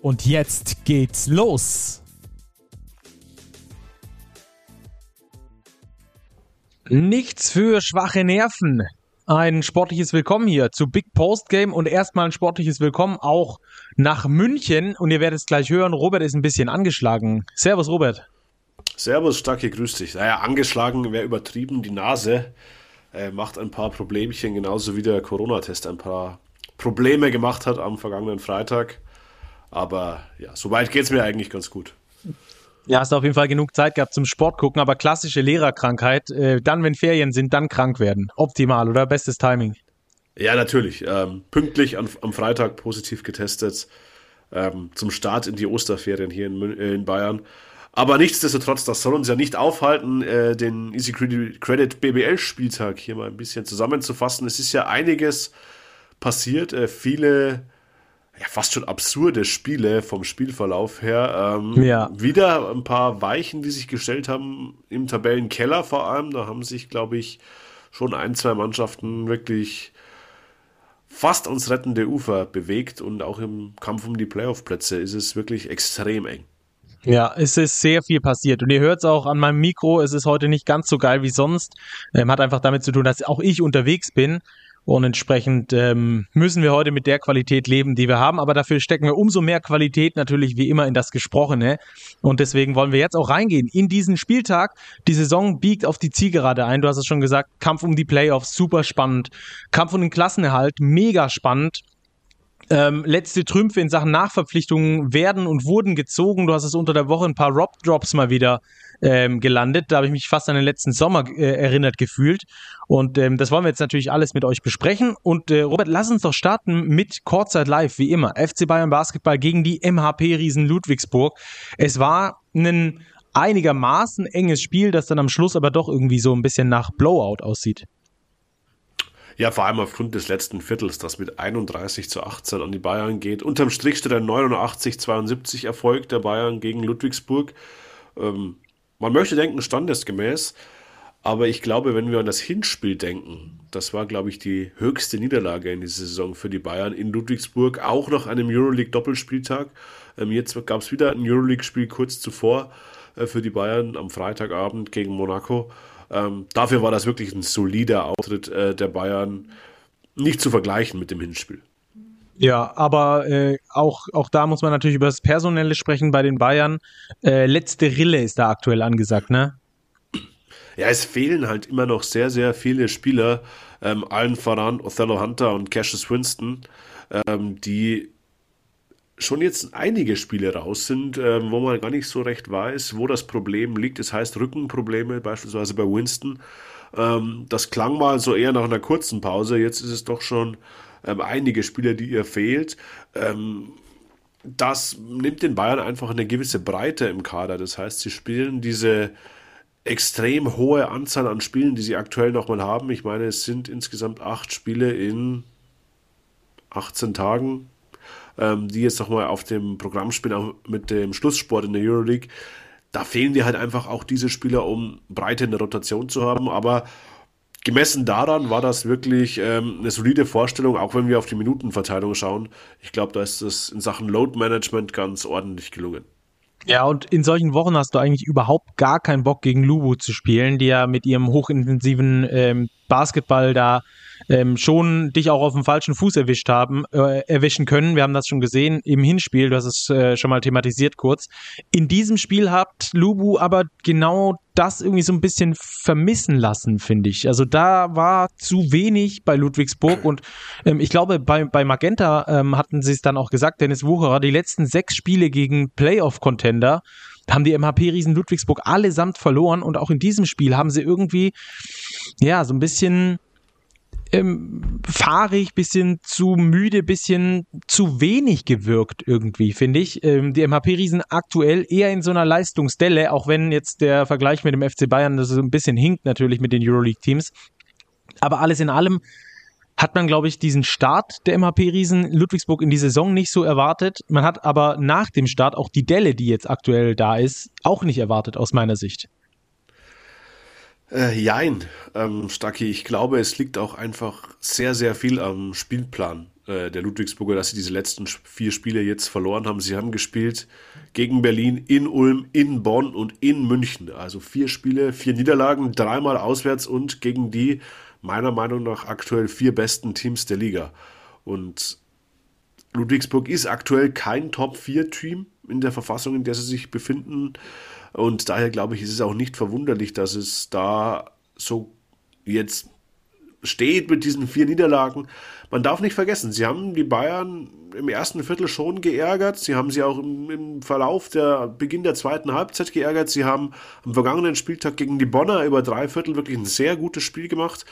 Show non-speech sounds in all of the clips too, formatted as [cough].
Und jetzt geht's los! Nichts für schwache Nerven. Ein sportliches Willkommen hier zu Big Post Game und erstmal ein sportliches Willkommen auch nach München. Und ihr werdet es gleich hören, Robert ist ein bisschen angeschlagen. Servus, Robert. Servus, Stacke, grüß dich. Naja, angeschlagen wäre übertrieben. Die Nase äh, macht ein paar Problemchen, genauso wie der Corona-Test ein paar Probleme gemacht hat am vergangenen Freitag. Aber ja, soweit geht es mir eigentlich ganz gut. Ja, hast du auf jeden Fall genug Zeit gehabt zum Sport gucken, aber klassische Lehrerkrankheit, äh, dann, wenn Ferien sind, dann krank werden. Optimal, oder? Bestes Timing. Ja, natürlich. Ähm, pünktlich an, am Freitag positiv getestet. Ähm, zum Start in die Osterferien hier in, äh, in Bayern. Aber nichtsdestotrotz, das soll uns ja nicht aufhalten, äh, den Easy Credit BBL-Spieltag hier mal ein bisschen zusammenzufassen. Es ist ja einiges passiert, äh, viele ja, fast schon absurde Spiele vom Spielverlauf her. Ähm, ja. Wieder ein paar Weichen, die sich gestellt haben im Tabellenkeller vor allem. Da haben sich, glaube ich, schon ein, zwei Mannschaften wirklich fast ans rettende Ufer bewegt und auch im Kampf um die Playoff-Plätze ist es wirklich extrem eng. Ja, es ist sehr viel passiert. Und ihr hört es auch an meinem Mikro, es ist heute nicht ganz so geil wie sonst. Ähm, hat einfach damit zu tun, dass auch ich unterwegs bin. Und entsprechend ähm, müssen wir heute mit der Qualität leben, die wir haben. Aber dafür stecken wir umso mehr Qualität natürlich wie immer in das Gesprochene. Und deswegen wollen wir jetzt auch reingehen in diesen Spieltag. Die Saison biegt auf die Zielgerade ein. Du hast es schon gesagt, Kampf um die Playoffs, super spannend. Kampf um den Klassenerhalt, mega spannend. Ähm, letzte Trümpfe in Sachen Nachverpflichtungen werden und wurden gezogen. Du hast es unter der Woche ein paar Rob-Drops mal wieder ähm, gelandet. Da habe ich mich fast an den letzten Sommer äh, erinnert gefühlt. Und ähm, das wollen wir jetzt natürlich alles mit euch besprechen. Und äh, Robert, lass uns doch starten mit Kurzzeit Live, wie immer. FC Bayern Basketball gegen die MHP-Riesen Ludwigsburg. Es war ein einigermaßen enges Spiel, das dann am Schluss aber doch irgendwie so ein bisschen nach Blowout aussieht. Ja, vor allem aufgrund des letzten Viertels, das mit 31 zu 18 an die Bayern geht. Unterm Strich steht ein 89-72 Erfolg der Bayern gegen Ludwigsburg. Ähm, man möchte denken, standesgemäß, aber ich glaube, wenn wir an das Hinspiel denken, das war, glaube ich, die höchste Niederlage in dieser Saison für die Bayern in Ludwigsburg, auch nach einem Euroleague-Doppelspieltag. Ähm, jetzt gab es wieder ein Euroleague-Spiel kurz zuvor äh, für die Bayern am Freitagabend gegen Monaco. Ähm, dafür war das wirklich ein solider Auftritt äh, der Bayern, nicht zu vergleichen mit dem Hinspiel. Ja, aber äh, auch, auch da muss man natürlich über das Personelle sprechen bei den Bayern. Äh, letzte Rille ist da aktuell angesagt, ne? Ja, es fehlen halt immer noch sehr, sehr viele Spieler, ähm, allen voran Othello Hunter und Cassius Winston, ähm, die schon jetzt einige Spiele raus sind, äh, wo man gar nicht so recht weiß, wo das Problem liegt. Das heißt Rückenprobleme, beispielsweise bei Winston. Ähm, das klang mal so eher nach einer kurzen Pause. Jetzt ist es doch schon ähm, einige Spieler, die ihr fehlt. Ähm, das nimmt den Bayern einfach eine gewisse Breite im Kader. Das heißt, sie spielen diese extrem hohe Anzahl an Spielen, die sie aktuell nochmal haben. Ich meine, es sind insgesamt acht Spiele in 18 Tagen ähm, die jetzt nochmal auf dem Programm spielen, auch mit dem Schlusssport in der Euroleague. Da fehlen dir halt einfach auch diese Spieler, um breite in der Rotation zu haben. Aber gemessen daran war das wirklich ähm, eine solide Vorstellung, auch wenn wir auf die Minutenverteilung schauen. Ich glaube, da ist es in Sachen Load Management ganz ordentlich gelungen. Ja, und in solchen Wochen hast du eigentlich überhaupt gar keinen Bock gegen Lubu zu spielen, die ja mit ihrem hochintensiven ähm, Basketball da ähm, schon dich auch auf dem falschen Fuß erwischt haben, äh, erwischen können. Wir haben das schon gesehen im Hinspiel, du hast es äh, schon mal thematisiert kurz. In diesem Spiel hat Lubu aber genau das irgendwie so ein bisschen vermissen lassen, finde ich. Also da war zu wenig bei Ludwigsburg und ähm, ich glaube, bei, bei Magenta ähm, hatten sie es dann auch gesagt, Dennis Wucherer, die letzten sechs Spiele gegen Playoff-Contender haben die MHP-Riesen Ludwigsburg allesamt verloren und auch in diesem Spiel haben sie irgendwie, ja, so ein bisschen ähm, fahrig, bisschen zu müde, bisschen zu wenig gewirkt irgendwie, finde ich. Ähm, die MHP-Riesen aktuell eher in so einer Leistungsdelle, auch wenn jetzt der Vergleich mit dem FC Bayern das so ein bisschen hinkt natürlich mit den Euroleague-Teams. Aber alles in allem hat man, glaube ich, diesen Start der MHP-Riesen Ludwigsburg in die Saison nicht so erwartet. Man hat aber nach dem Start auch die Delle, die jetzt aktuell da ist, auch nicht erwartet aus meiner Sicht. Äh, jein, ähm, Stacki. Ich glaube, es liegt auch einfach sehr, sehr viel am Spielplan äh, der Ludwigsburger, dass sie diese letzten vier Spiele jetzt verloren haben. Sie haben gespielt gegen Berlin, in Ulm, in Bonn und in München. Also vier Spiele, vier Niederlagen, dreimal auswärts und gegen die meiner Meinung nach aktuell vier besten Teams der Liga. Und Ludwigsburg ist aktuell kein Top-4-Team in der Verfassung, in der sie sich befinden. Und daher glaube ich, ist es auch nicht verwunderlich, dass es da so jetzt steht mit diesen vier Niederlagen. Man darf nicht vergessen, sie haben die Bayern im ersten Viertel schon geärgert. Sie haben sie auch im, im, Verlauf der Beginn der zweiten Halbzeit geärgert. Sie haben am vergangenen Spieltag gegen die Bonner über drei Viertel wirklich ein sehr gutes Spiel gemacht.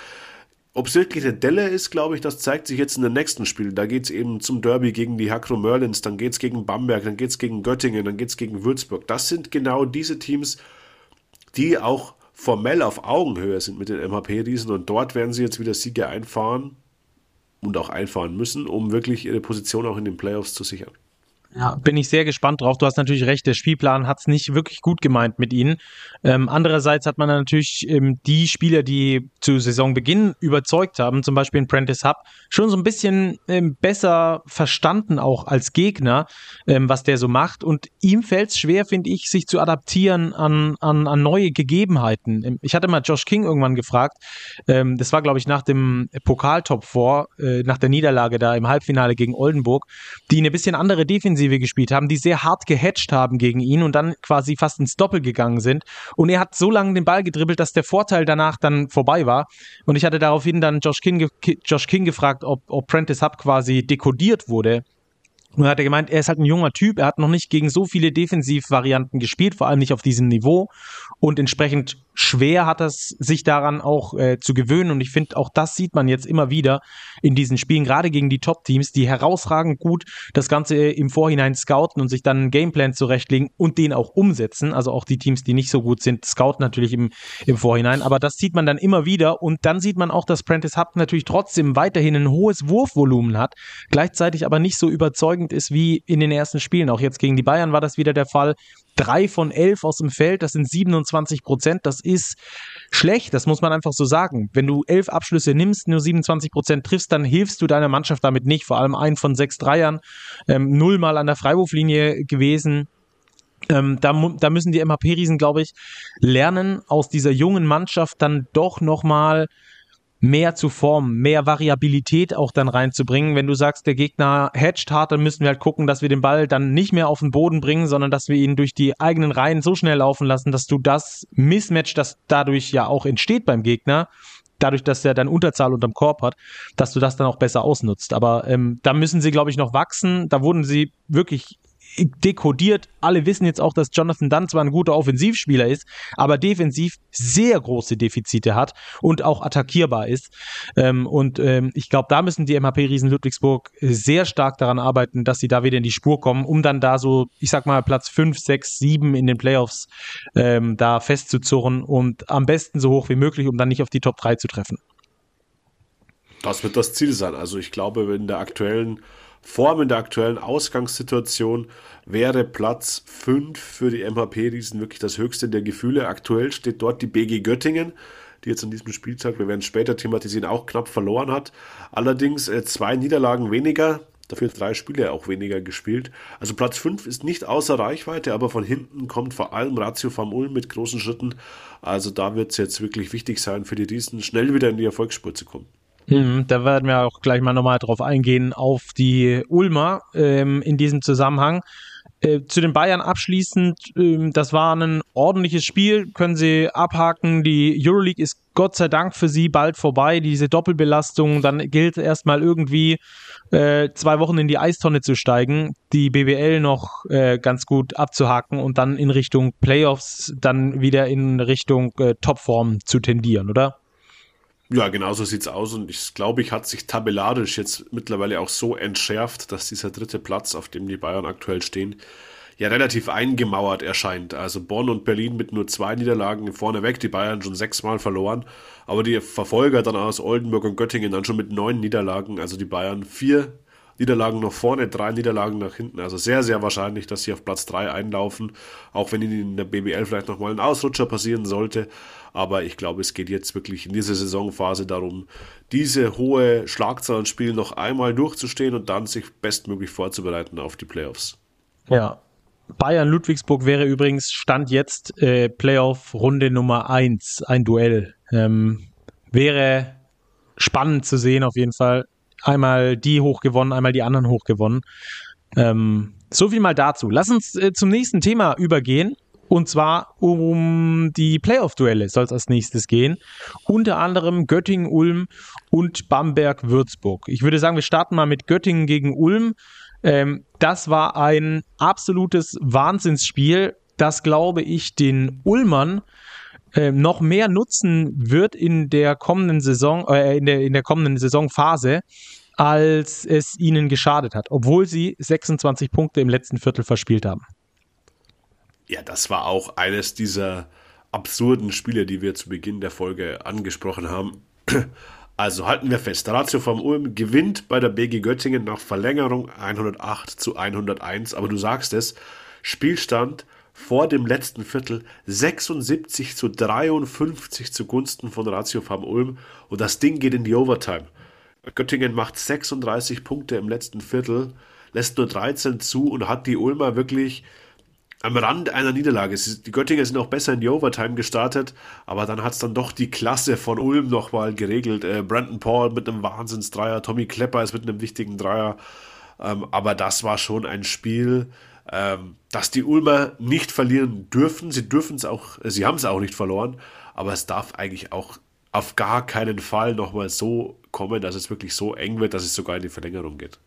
Ob es wirklich eine Delle ist, glaube ich, das zeigt sich jetzt in den nächsten Spielen. Da geht es eben zum Derby gegen die Hakro Merlins, dann geht es gegen Bamberg, dann geht es gegen Göttingen, dann geht es gegen Würzburg. Das sind genau diese Teams, die auch formell auf Augenhöhe sind mit den MHP-Riesen und dort werden sie jetzt wieder Siege einfahren und auch einfahren müssen, um wirklich ihre Position auch in den Playoffs zu sichern. Ja, bin ich sehr gespannt drauf. Du hast natürlich recht, der Spielplan hat es nicht wirklich gut gemeint mit ihnen. Ähm, andererseits hat man natürlich ähm, die Spieler, die zu Saisonbeginn überzeugt haben, zum Beispiel in Prentice Hub, schon so ein bisschen ähm, besser verstanden auch als Gegner, ähm, was der so macht. Und ihm fällt es schwer, finde ich, sich zu adaptieren an, an, an neue Gegebenheiten. Ähm, ich hatte mal Josh King irgendwann gefragt, ähm, das war, glaube ich, nach dem Pokal-Top 4, äh, nach der Niederlage da im Halbfinale gegen Oldenburg, die eine bisschen andere Defensive Defensive gespielt haben, die sehr hart gehatcht haben gegen ihn und dann quasi fast ins Doppel gegangen sind. Und er hat so lange den Ball gedribbelt, dass der Vorteil danach dann vorbei war. Und ich hatte daraufhin dann Josh King, Josh King gefragt, ob, ob Prentice Hub quasi dekodiert wurde und hat er gemeint, er ist halt ein junger Typ, er hat noch nicht gegen so viele Defensivvarianten gespielt, vor allem nicht auf diesem Niveau. Und entsprechend schwer hat es sich daran auch äh, zu gewöhnen. Und ich finde, auch das sieht man jetzt immer wieder in diesen Spielen, gerade gegen die Top-Teams, die herausragend gut das Ganze im Vorhinein scouten und sich dann einen Gameplan zurechtlegen und den auch umsetzen. Also auch die Teams, die nicht so gut sind, scouten natürlich im, im Vorhinein. Aber das sieht man dann immer wieder. Und dann sieht man auch, dass Prentice Hub natürlich trotzdem weiterhin ein hohes Wurfvolumen hat, gleichzeitig aber nicht so überzeugend ist wie in den ersten Spielen. Auch jetzt gegen die Bayern war das wieder der Fall drei von elf aus dem Feld, das sind 27 Prozent. Das ist schlecht, das muss man einfach so sagen. Wenn du elf Abschlüsse nimmst, nur 27 Prozent triffst, dann hilfst du deiner Mannschaft damit nicht. Vor allem ein von sechs Dreiern, ähm, nullmal an der Freiwurflinie gewesen. Ähm, da, da müssen die MHP-Riesen, glaube ich, lernen, aus dieser jungen Mannschaft dann doch nochmal mehr zu formen, mehr Variabilität auch dann reinzubringen. Wenn du sagst, der Gegner hedgt hart, dann müssen wir halt gucken, dass wir den Ball dann nicht mehr auf den Boden bringen, sondern dass wir ihn durch die eigenen Reihen so schnell laufen lassen, dass du das Mismatch, das dadurch ja auch entsteht beim Gegner, dadurch, dass er dann Unterzahl unterm Korb hat, dass du das dann auch besser ausnutzt. Aber ähm, da müssen sie, glaube ich, noch wachsen. Da wurden sie wirklich dekodiert. Alle wissen jetzt auch, dass Jonathan Dunn zwar ein guter Offensivspieler ist, aber defensiv sehr große Defizite hat und auch attackierbar ist. Ähm, und ähm, ich glaube, da müssen die MHP-Riesen Ludwigsburg sehr stark daran arbeiten, dass sie da wieder in die Spur kommen, um dann da so, ich sag mal, Platz 5, 6, 7 in den Playoffs ähm, da festzuzurren und am besten so hoch wie möglich, um dann nicht auf die Top 3 zu treffen. Das wird das Ziel sein. Also ich glaube, in der aktuellen Form in der aktuellen Ausgangssituation wäre Platz 5 für die MHP-Riesen wirklich das höchste der Gefühle. Aktuell steht dort die BG Göttingen, die jetzt an diesem Spieltag, wir werden es später thematisieren, auch knapp verloren hat. Allerdings äh, zwei Niederlagen weniger, dafür drei Spiele auch weniger gespielt. Also Platz 5 ist nicht außer Reichweite, aber von hinten kommt vor allem Ratio vom Ulm mit großen Schritten. Also da wird es jetzt wirklich wichtig sein für die Riesen, schnell wieder in die Erfolgsspur zu kommen. Mhm, da werden wir auch gleich mal nochmal drauf eingehen, auf die Ulmer ähm, in diesem Zusammenhang. Äh, zu den Bayern abschließend, ähm, das war ein ordentliches Spiel, können sie abhaken. Die Euroleague ist Gott sei Dank für sie bald vorbei. Diese Doppelbelastung, dann gilt erstmal irgendwie äh, zwei Wochen in die Eistonne zu steigen, die BWL noch äh, ganz gut abzuhaken und dann in Richtung Playoffs, dann wieder in Richtung Topform zu tendieren, oder? Ja, genau so sieht's aus und ich glaube, ich hat sich tabellarisch jetzt mittlerweile auch so entschärft, dass dieser dritte Platz, auf dem die Bayern aktuell stehen, ja relativ eingemauert erscheint. Also Bonn und Berlin mit nur zwei Niederlagen vorneweg, die Bayern schon sechsmal verloren, aber die Verfolger dann aus Oldenburg und Göttingen dann schon mit neun Niederlagen, also die Bayern vier Niederlagen nach vorne, drei Niederlagen nach hinten. Also sehr, sehr wahrscheinlich, dass sie auf Platz 3 einlaufen, auch wenn ihnen in der BBL vielleicht nochmal ein Ausrutscher passieren sollte. Aber ich glaube, es geht jetzt wirklich in dieser Saisonphase darum, diese hohe Schlagzahl an Spielen noch einmal durchzustehen und dann sich bestmöglich vorzubereiten auf die Playoffs. Ja. Bayern Ludwigsburg wäre übrigens Stand jetzt äh, Playoff Runde Nummer 1, ein Duell. Ähm, wäre spannend zu sehen auf jeden Fall einmal die hochgewonnen, einmal die anderen hochgewonnen. Ähm, so viel mal dazu. Lass uns äh, zum nächsten Thema übergehen. Und zwar um die Playoff-Duelle soll es als nächstes gehen. Unter anderem Göttingen, Ulm und Bamberg, Würzburg. Ich würde sagen, wir starten mal mit Göttingen gegen Ulm. Ähm, das war ein absolutes Wahnsinnsspiel, das, glaube ich, den Ulmern äh, noch mehr nutzen wird in der kommenden Saison, äh, in, der, in der kommenden Saisonphase, als es ihnen geschadet hat, obwohl sie 26 Punkte im letzten Viertel verspielt haben. Ja, das war auch eines dieser absurden Spiele, die wir zu Beginn der Folge angesprochen haben. [clears throat] Also halten wir fest, Ratio vom Ulm gewinnt bei der BG Göttingen nach Verlängerung 108 zu 101, aber du sagst es, Spielstand vor dem letzten Viertel 76 zu 53 zugunsten von Ratio Farm Ulm und das Ding geht in die Overtime. Göttingen macht 36 Punkte im letzten Viertel, lässt nur 13 zu und hat die Ulmer wirklich am Rand einer Niederlage. Die Göttinger sind auch besser in die Overtime gestartet, aber dann hat es dann doch die Klasse von Ulm nochmal geregelt. Äh, Brandon Paul mit einem Wahnsinnsdreier, Tommy Klepper ist mit einem wichtigen Dreier. Ähm, aber das war schon ein Spiel, dass die Ulmer nicht verlieren dürfen. Sie dürfen es auch, äh, sie haben es auch nicht verloren, aber es darf eigentlich auch auf gar keinen Fall nochmal so kommen, dass es wirklich so eng wird, dass es sogar in die Verlängerung geht.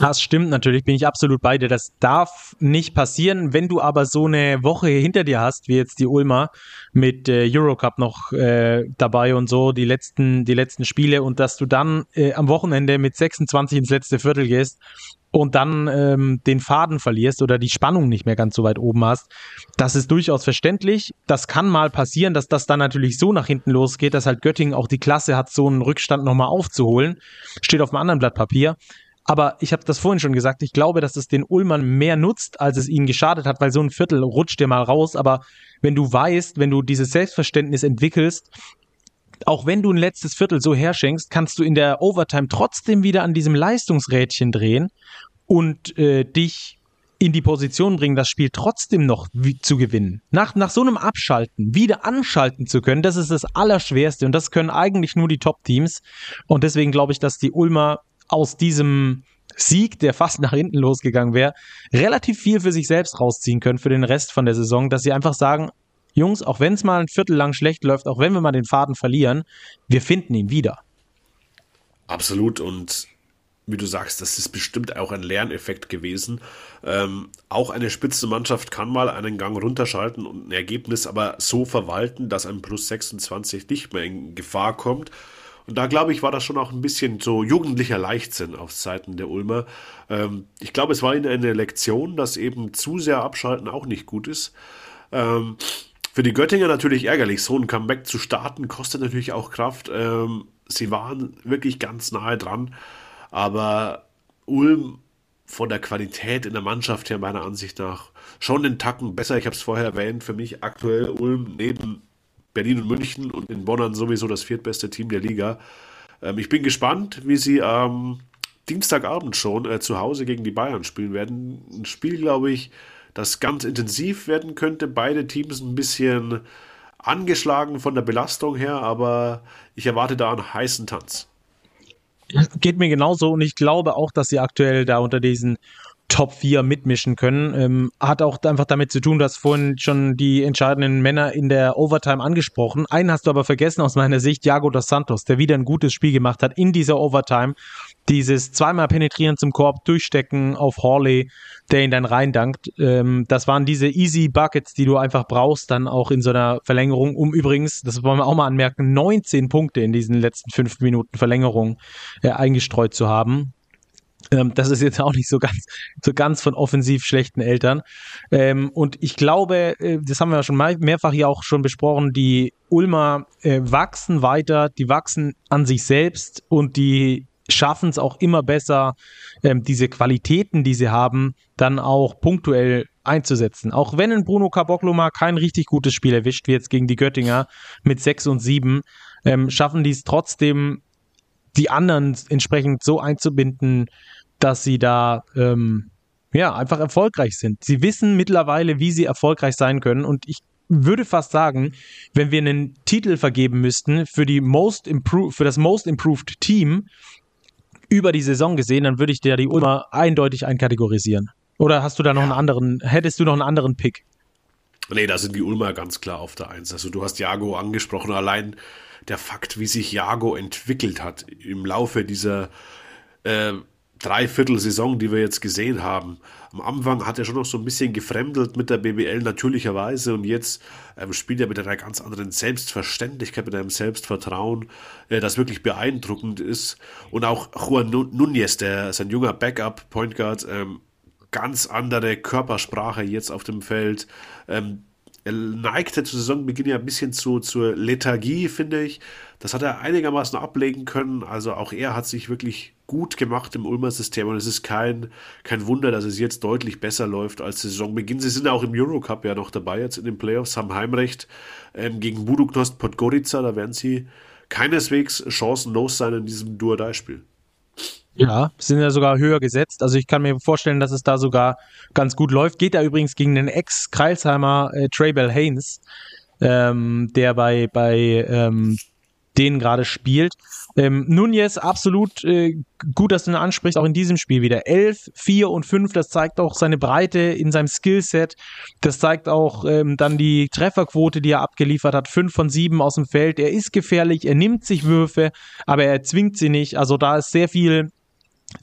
Das stimmt natürlich, bin ich absolut bei dir. Das darf nicht passieren. Wenn du aber so eine Woche hinter dir hast, wie jetzt die Ulmer mit äh, Eurocup noch äh, dabei und so, die letzten, die letzten Spiele und dass du dann äh, am Wochenende mit 26 ins letzte Viertel gehst und dann ähm, den Faden verlierst oder die Spannung nicht mehr ganz so weit oben hast, das ist durchaus verständlich. Das kann mal passieren, dass das dann natürlich so nach hinten losgeht, dass halt Göttingen auch die Klasse hat, so einen Rückstand nochmal aufzuholen. Steht auf einem anderen Blatt Papier. Aber ich habe das vorhin schon gesagt, ich glaube, dass es den Ulmern mehr nutzt, als es ihnen geschadet hat, weil so ein Viertel rutscht dir mal raus. Aber wenn du weißt, wenn du dieses Selbstverständnis entwickelst, auch wenn du ein letztes Viertel so herschenkst, kannst du in der Overtime trotzdem wieder an diesem Leistungsrädchen drehen und äh, dich in die Position bringen, das Spiel trotzdem noch zu gewinnen. Nach, nach so einem Abschalten wieder anschalten zu können, das ist das Allerschwerste und das können eigentlich nur die Top-Teams. Und deswegen glaube ich, dass die Ulmer aus diesem Sieg, der fast nach hinten losgegangen wäre, relativ viel für sich selbst rausziehen können für den Rest von der Saison, dass sie einfach sagen, Jungs, auch wenn es mal ein Viertel lang schlecht läuft, auch wenn wir mal den Faden verlieren, wir finden ihn wieder. Absolut und wie du sagst, das ist bestimmt auch ein Lerneffekt gewesen. Ähm, auch eine Spitzenmannschaft kann mal einen Gang runterschalten und ein Ergebnis aber so verwalten, dass ein Plus 26 nicht mehr in Gefahr kommt. Und da glaube ich, war das schon auch ein bisschen so jugendlicher Leichtsinn auf Seiten der Ulmer. Ähm, ich glaube, es war ihnen eine Lektion, dass eben zu sehr abschalten auch nicht gut ist. Ähm, für die Göttinger natürlich ärgerlich, so ein Comeback zu starten, kostet natürlich auch Kraft. Ähm, sie waren wirklich ganz nahe dran. Aber Ulm von der Qualität in der Mannschaft her meiner Ansicht nach schon den Tacken besser. Ich habe es vorher erwähnt, für mich aktuell Ulm neben Berlin und München und in Bonn sowieso das viertbeste Team der Liga. Ähm, ich bin gespannt, wie sie am Dienstagabend schon äh, zu Hause gegen die Bayern spielen werden. Ein Spiel, glaube ich, das ganz intensiv werden könnte. Beide Teams ein bisschen angeschlagen von der Belastung her, aber ich erwarte da einen heißen Tanz. Geht mir genauso und ich glaube auch, dass sie aktuell da unter diesen Top 4 mitmischen können. Ähm, hat auch einfach damit zu tun, dass vorhin schon die entscheidenden Männer in der Overtime angesprochen. Einen hast du aber vergessen aus meiner Sicht, Jago dos Santos, der wieder ein gutes Spiel gemacht hat in dieser Overtime. Dieses zweimal penetrieren zum Korb, durchstecken auf Hawley, der ihn dann reindankt. Ähm, das waren diese easy Buckets, die du einfach brauchst, dann auch in so einer Verlängerung, um übrigens, das wollen wir auch mal anmerken, 19 Punkte in diesen letzten fünf Minuten Verlängerung äh, eingestreut zu haben. Ähm, das ist jetzt auch nicht so ganz, so ganz von offensiv schlechten Eltern. Ähm, und ich glaube, äh, das haben wir ja schon mehrfach hier auch schon besprochen, die Ulmer äh, wachsen weiter, die wachsen an sich selbst und die schaffen es auch immer besser, ähm, diese Qualitäten, die sie haben, dann auch punktuell einzusetzen. Auch wenn ein Bruno Caboclo mal kein richtig gutes Spiel erwischt, wie jetzt gegen die Göttinger mit 6 und 7, ähm, schaffen die es trotzdem, die anderen entsprechend so einzubinden, dass sie da ähm, ja einfach erfolgreich sind. Sie wissen mittlerweile, wie sie erfolgreich sein können und ich würde fast sagen, wenn wir einen Titel vergeben müssten für die Most Improved, für das Most Improved Team über die Saison gesehen, dann würde ich dir die Ulmer eindeutig einkategorisieren. Oder hast du da noch ja. einen anderen, hättest du noch einen anderen Pick? Nee, da sind die Ulmer ganz klar auf der Eins. Also du hast Jago angesprochen, allein der Fakt, wie sich Jago entwickelt hat im Laufe dieser äh, Dreiviertel-Saison, die wir jetzt gesehen haben. Am Anfang hat er schon noch so ein bisschen gefremdelt mit der BBL natürlicherweise und jetzt ähm, spielt er mit einer ganz anderen Selbstverständlichkeit, mit einem Selbstvertrauen, äh, das wirklich beeindruckend ist. Und auch Juan Núñez, der sein junger Backup Point Guard, ähm, ganz andere Körpersprache jetzt auf dem Feld. Ähm, er neigte zu Saisonbeginn ja ein bisschen zu, zur Lethargie, finde ich. Das hat er einigermaßen ablegen können. Also auch er hat sich wirklich gut gemacht im Ulmer System und es ist kein, kein Wunder, dass es jetzt deutlich besser läuft als der Saisonbeginn. Sie sind auch im Eurocup ja noch dabei jetzt in den Playoffs, haben Heimrecht ähm, gegen Buduknost Podgorica. Da werden sie keineswegs chancenlos sein in diesem Duodai-Spiel. Ja, sind ja sogar höher gesetzt. Also ich kann mir vorstellen, dass es da sogar ganz gut läuft. Geht da übrigens gegen den Ex-Kreilsheimer äh, Traybell Haynes, ähm, der bei, bei ähm, denen gerade spielt. Ähm, Nunez, absolut äh, gut, dass du ihn ansprichst, auch in diesem Spiel wieder. 11, 4 und 5, das zeigt auch seine Breite in seinem Skillset. Das zeigt auch ähm, dann die Trefferquote, die er abgeliefert hat. 5 von 7 aus dem Feld. Er ist gefährlich, er nimmt sich Würfe, aber er zwingt sie nicht. Also da ist sehr viel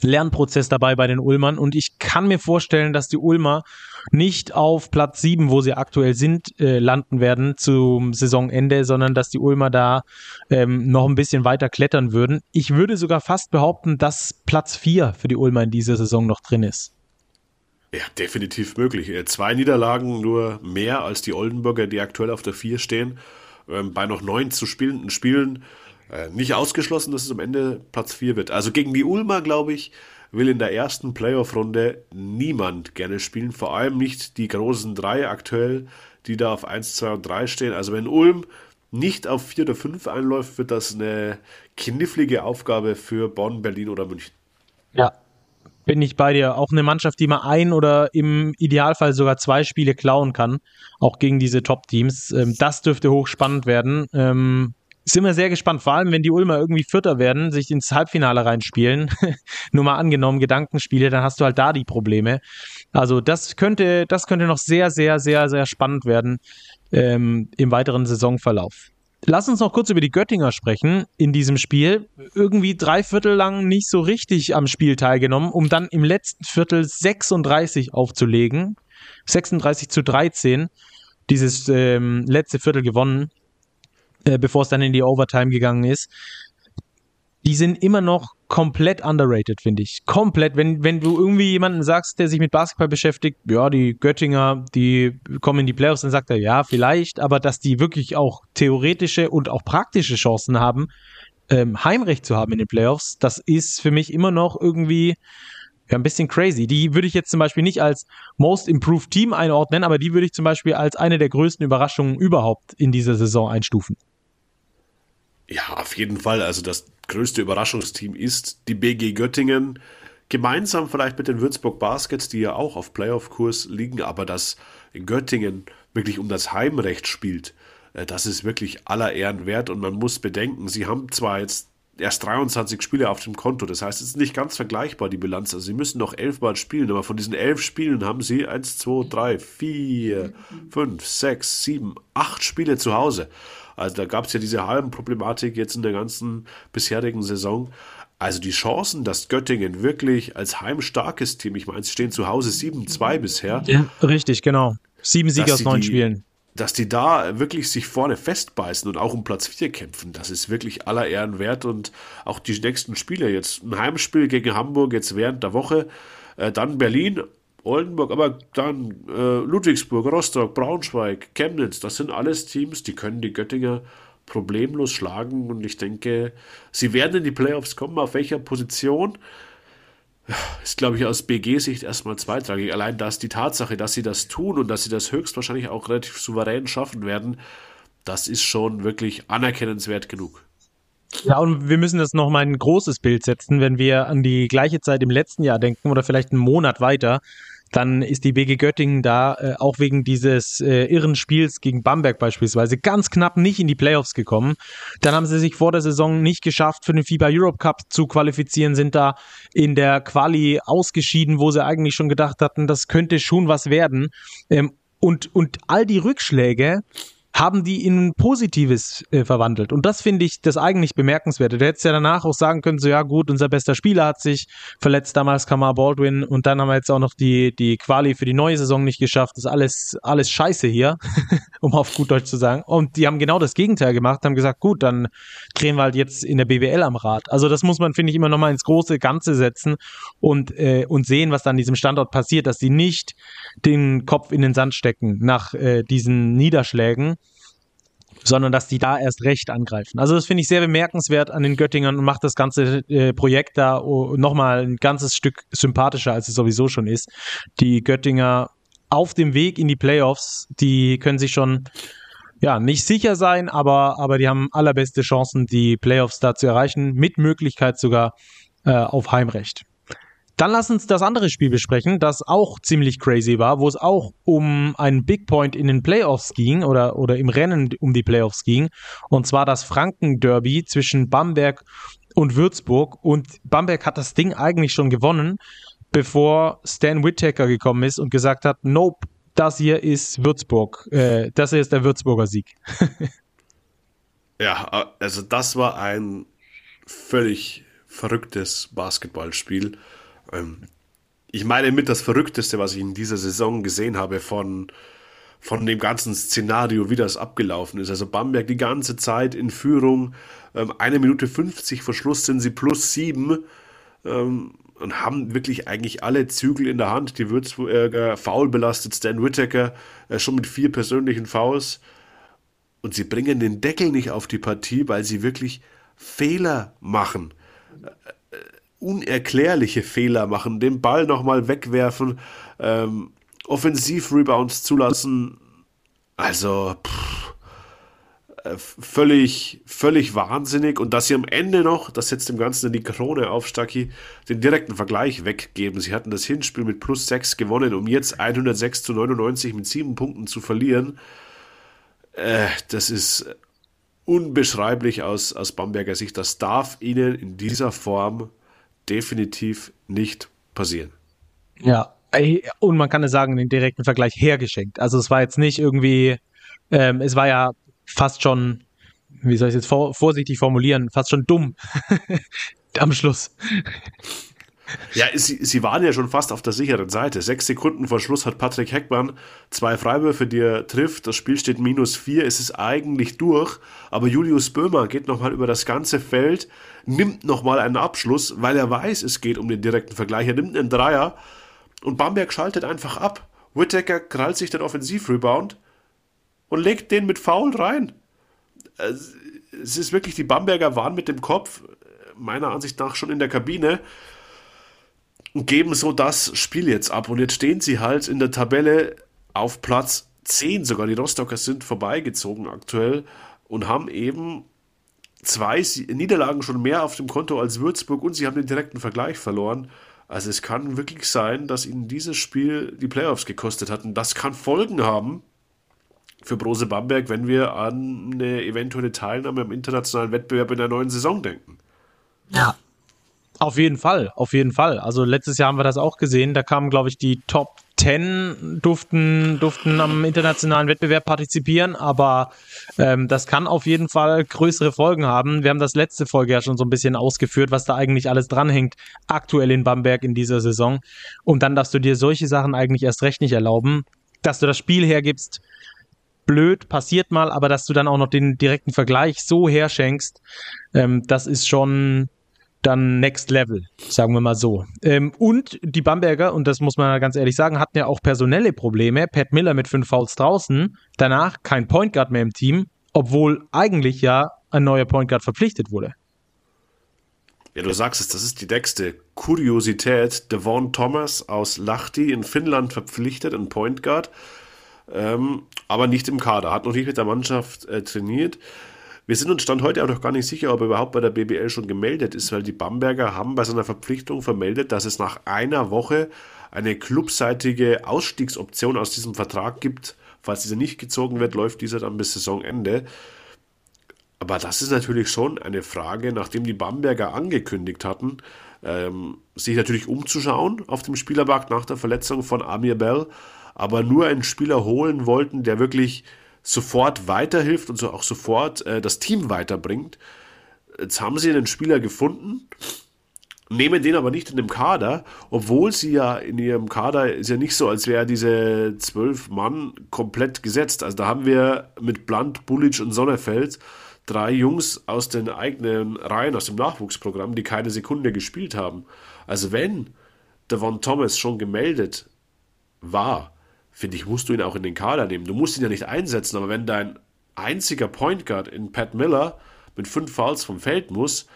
Lernprozess dabei bei den Ulmern und ich kann mir vorstellen, dass die Ulmer nicht auf Platz 7, wo sie aktuell sind, äh, landen werden zum Saisonende, sondern dass die Ulmer da ähm, noch ein bisschen weiter klettern würden. Ich würde sogar fast behaupten, dass Platz 4 für die Ulmer in dieser Saison noch drin ist. Ja, definitiv möglich. Äh, zwei Niederlagen nur mehr als die Oldenburger, die aktuell auf der 4 stehen. Ähm, bei noch neun zu spielenden Spielen äh, nicht ausgeschlossen, dass es am Ende Platz 4 wird. Also gegen die Ulmer, glaube ich, will in der ersten Playoff-Runde niemand gerne spielen. Vor allem nicht die großen drei aktuell, die da auf 1, 2 und 3 stehen. Also wenn Ulm nicht auf 4 oder 5 einläuft, wird das eine knifflige Aufgabe für Bonn, Berlin oder München. Ja, bin ich bei dir. Auch eine Mannschaft, die mal ein oder im Idealfall sogar zwei Spiele klauen kann, auch gegen diese Top-Teams. Ähm, das dürfte hochspannend werden. Sind wir sehr gespannt, vor allem wenn die Ulmer irgendwie Vierter werden, sich ins Halbfinale reinspielen. [laughs] Nur mal angenommen, Gedankenspiele, dann hast du halt da die Probleme. Also das könnte, das könnte noch sehr, sehr, sehr, sehr spannend werden ähm, im weiteren Saisonverlauf. Lass uns noch kurz über die Göttinger sprechen in diesem Spiel. Irgendwie drei Viertel lang nicht so richtig am Spiel teilgenommen, um dann im letzten Viertel 36 aufzulegen. 36 zu 13. Dieses ähm, letzte Viertel gewonnen. Äh, bevor es dann in die Overtime gegangen ist, die sind immer noch komplett underrated, finde ich. Komplett. Wenn, wenn du irgendwie jemanden sagst, der sich mit Basketball beschäftigt, ja, die Göttinger, die kommen in die Playoffs, dann sagt er, ja, vielleicht, aber dass die wirklich auch theoretische und auch praktische Chancen haben, ähm, Heimrecht zu haben in den Playoffs, das ist für mich immer noch irgendwie ja, ein bisschen crazy. Die würde ich jetzt zum Beispiel nicht als Most Improved Team einordnen, aber die würde ich zum Beispiel als eine der größten Überraschungen überhaupt in dieser Saison einstufen. Ja, auf jeden Fall. Also das größte Überraschungsteam ist die BG Göttingen. Gemeinsam vielleicht mit den Würzburg Baskets, die ja auch auf Playoff-Kurs liegen, aber dass in Göttingen wirklich um das Heimrecht spielt, äh, das ist wirklich aller Ehren wert und man muss bedenken, sie haben zwar jetzt erst 23 Spiele auf dem Konto. Das heißt, es ist nicht ganz vergleichbar, die Bilanz. Also sie müssen noch elfmal spielen, aber von diesen elf Spielen haben sie 1, 2, 3, 4, 5, 6, 7, 8 Spiele zu Hause. Also da gab es ja diese halben Problematik jetzt in der ganzen bisherigen Saison. Also die Chancen, dass Göttingen wirklich als heimstarkes Team, ich meine, sie stehen zu Hause 7-2 bisher. Ja, richtig, genau. Sieben Siege aus neun die, Spielen. Dass die da wirklich sich vorne festbeißen und auch um Platz 4 kämpfen, das ist wirklich aller Ehren wert. Und auch die nächsten Spiele jetzt, ein Heimspiel gegen Hamburg jetzt während der Woche, äh, dann Berlin, Oldenburg, aber dann äh, Ludwigsburg, Rostock, Braunschweig, Chemnitz, das sind alles Teams, die können die Göttinger problemlos schlagen und ich denke, sie werden in die Playoffs kommen. Auf welcher Position? Ist, glaube ich, aus BG-Sicht erstmal zweitrangig. Allein dass die Tatsache, dass sie das tun und dass sie das höchstwahrscheinlich auch relativ souverän schaffen werden, das ist schon wirklich anerkennenswert genug. Ja, und wir müssen das nochmal in ein großes Bild setzen, wenn wir an die gleiche Zeit im letzten Jahr denken oder vielleicht einen Monat weiter dann ist die BG Göttingen da äh, auch wegen dieses äh, irren Spiels gegen Bamberg beispielsweise ganz knapp nicht in die Playoffs gekommen. Dann haben sie sich vor der Saison nicht geschafft, für den FIBA Europe Cup zu qualifizieren, sind da in der Quali ausgeschieden, wo sie eigentlich schon gedacht hatten, das könnte schon was werden. Ähm, und, und all die Rückschläge haben die in Positives äh, verwandelt. Und das finde ich das eigentlich bemerkenswerte. Du hättest ja danach auch sagen können, so ja gut, unser bester Spieler hat sich verletzt, damals Kamar Baldwin und dann haben wir jetzt auch noch die, die Quali für die neue Saison nicht geschafft. Das ist alles, alles scheiße hier, [laughs] um auf gut Deutsch zu sagen. Und die haben genau das Gegenteil gemacht, haben gesagt, gut, dann drehen wir halt jetzt in der BWL am Rad. Also das muss man, finde ich, immer nochmal ins große Ganze setzen und, äh, und sehen, was da an diesem Standort passiert, dass die nicht den Kopf in den Sand stecken nach äh, diesen Niederschlägen sondern dass die da erst recht angreifen. Also das finde ich sehr bemerkenswert an den Göttingern und macht das ganze äh, Projekt da oh, nochmal ein ganzes Stück sympathischer, als es sowieso schon ist. Die Göttinger auf dem Weg in die Playoffs, die können sich schon ja, nicht sicher sein, aber, aber die haben allerbeste Chancen, die Playoffs da zu erreichen, mit Möglichkeit sogar äh, auf Heimrecht. Dann lass uns das andere Spiel besprechen, das auch ziemlich crazy war, wo es auch um einen Big Point in den Playoffs ging oder, oder im Rennen um die Playoffs ging. Und zwar das Franken-Derby zwischen Bamberg und Würzburg. Und Bamberg hat das Ding eigentlich schon gewonnen, bevor Stan Whittaker gekommen ist und gesagt hat, nope, das hier ist Würzburg. Äh, das hier ist der Würzburger Sieg. [laughs] ja, also das war ein völlig verrücktes Basketballspiel. Ähm, ich meine mit das Verrückteste, was ich in dieser Saison gesehen habe von, von dem ganzen Szenario, wie das abgelaufen ist. Also Bamberg die ganze Zeit in Führung, ähm, eine Minute 50 vor Schluss sind sie plus sieben ähm, und haben wirklich eigentlich alle Zügel in der Hand. Die Würzburger Foul belastet Stan Whittaker äh, schon mit vier persönlichen Fouls. Und sie bringen den Deckel nicht auf die Partie, weil sie wirklich Fehler machen unerklärliche Fehler machen, den Ball nochmal wegwerfen, ähm, Offensiv-Rebounds zulassen. Also, pff, äh, völlig, völlig wahnsinnig. Und dass sie am Ende noch, das setzt dem Ganzen die Krone auf, Stucky, den direkten Vergleich weggeben. Sie hatten das Hinspiel mit plus 6 gewonnen, um jetzt 106 zu 99 mit 7 Punkten zu verlieren. Äh, das ist unbeschreiblich aus, aus Bamberger Sicht. Das darf ihnen in dieser Form definitiv nicht passieren. Ja, und man kann es sagen, den direkten Vergleich hergeschenkt. Also es war jetzt nicht irgendwie, ähm, es war ja fast schon, wie soll ich es jetzt vor, vorsichtig formulieren, fast schon dumm [laughs] am Schluss. Ja, sie, sie waren ja schon fast auf der sicheren Seite. Sechs Sekunden vor Schluss hat Patrick Heckmann zwei Freiwürfe, die er trifft. Das Spiel steht minus vier. Es ist eigentlich durch. Aber Julius Böhmer geht nochmal über das ganze Feld, nimmt nochmal einen Abschluss, weil er weiß, es geht um den direkten Vergleich. Er nimmt einen Dreier und Bamberg schaltet einfach ab. Whittaker krallt sich den Offensivrebound und legt den mit Foul rein. Es ist wirklich, die Bamberger waren mit dem Kopf, meiner Ansicht nach, schon in der Kabine und geben so das Spiel jetzt ab. Und jetzt stehen sie halt in der Tabelle auf Platz 10 sogar. Die Rostocker sind vorbeigezogen aktuell und haben eben zwei Niederlagen schon mehr auf dem Konto als Würzburg und sie haben den direkten Vergleich verloren. Also es kann wirklich sein, dass ihnen dieses Spiel die Playoffs gekostet hat. Und das kann Folgen haben für Brose Bamberg, wenn wir an eine eventuelle Teilnahme am internationalen Wettbewerb in der neuen Saison denken. Ja. Auf jeden Fall, auf jeden Fall. Also letztes Jahr haben wir das auch gesehen. Da kamen, glaube ich, die Top 10 durften, durften am internationalen Wettbewerb partizipieren, aber ähm, das kann auf jeden Fall größere Folgen haben. Wir haben das letzte Folge ja schon so ein bisschen ausgeführt, was da eigentlich alles dranhängt, aktuell in Bamberg in dieser Saison. Und dann darfst du dir solche Sachen eigentlich erst recht nicht erlauben, dass du das Spiel hergibst. Blöd, passiert mal, aber dass du dann auch noch den direkten Vergleich so herschenkst, ähm, das ist schon, dann Next Level, sagen wir mal so. Ähm, und die Bamberger, und das muss man ganz ehrlich sagen, hatten ja auch personelle Probleme. Pat Miller mit fünf Fouls draußen, danach kein Point Guard mehr im Team, obwohl eigentlich ja ein neuer Point Guard verpflichtet wurde. Ja, du sagst es, das ist die nächste Kuriosität. Devon Thomas aus Lahti in Finnland verpflichtet, ein Point Guard, ähm, aber nicht im Kader, hat noch nicht mit der Mannschaft äh, trainiert. Wir sind uns Stand heute auch noch gar nicht sicher, ob er überhaupt bei der BBL schon gemeldet ist, weil die Bamberger haben bei seiner Verpflichtung vermeldet, dass es nach einer Woche eine clubseitige Ausstiegsoption aus diesem Vertrag gibt. Falls dieser nicht gezogen wird, läuft dieser dann bis Saisonende. Aber das ist natürlich schon eine Frage, nachdem die Bamberger angekündigt hatten, ähm, sich natürlich umzuschauen auf dem Spielermarkt nach der Verletzung von Amir Bell, aber nur einen Spieler holen wollten, der wirklich sofort weiterhilft und so auch sofort äh, das Team weiterbringt. Jetzt haben sie einen Spieler gefunden, nehmen den aber nicht in dem Kader, obwohl sie ja in ihrem Kader ist ja nicht so, als wäre diese zwölf Mann komplett gesetzt. Also da haben wir mit Blunt, Bullic und Sonnefeld drei Jungs aus den eigenen Reihen, aus dem Nachwuchsprogramm, die keine Sekunde gespielt haben. Also wenn Devon Thomas schon gemeldet war, finde ich, musst du ihn auch in den Kader nehmen. Du musst ihn ja nicht einsetzen, aber wenn dein einziger Point Guard in Pat Miller mit fünf Fouls vom Feld muss,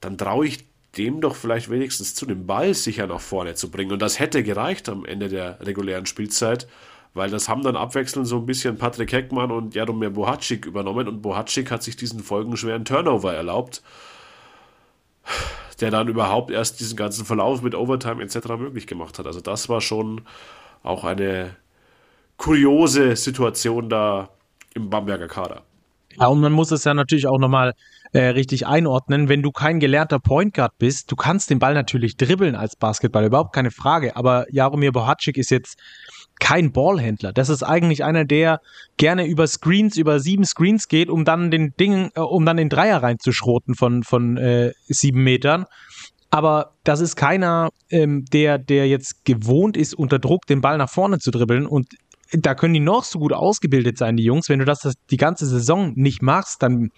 dann traue ich dem doch vielleicht wenigstens zu, den Ball sicher nach vorne zu bringen. Und das hätte gereicht am Ende der regulären Spielzeit, weil das haben dann abwechselnd so ein bisschen Patrick Heckmann und Jaromir Bohacik übernommen und Bohacik hat sich diesen folgenschweren Turnover erlaubt, der dann überhaupt erst diesen ganzen Verlauf mit Overtime etc. möglich gemacht hat. Also das war schon auch eine kuriose Situation da im Bamberger Kader. Ja, und man muss es ja natürlich auch nochmal äh, richtig einordnen. Wenn du kein gelernter Point Guard bist, du kannst den Ball natürlich dribbeln als Basketball, überhaupt keine Frage. Aber Jaromir Bohacik ist jetzt kein Ballhändler. Das ist eigentlich einer, der gerne über Screens, über sieben Screens geht, um dann den Ding, äh, um dann den Dreier reinzuschroten von, von äh, sieben Metern aber das ist keiner, ähm, der, der jetzt gewohnt ist, unter Druck den Ball nach vorne zu dribbeln. Und da können die noch so gut ausgebildet sein, die Jungs. Wenn du das die ganze Saison nicht machst, dann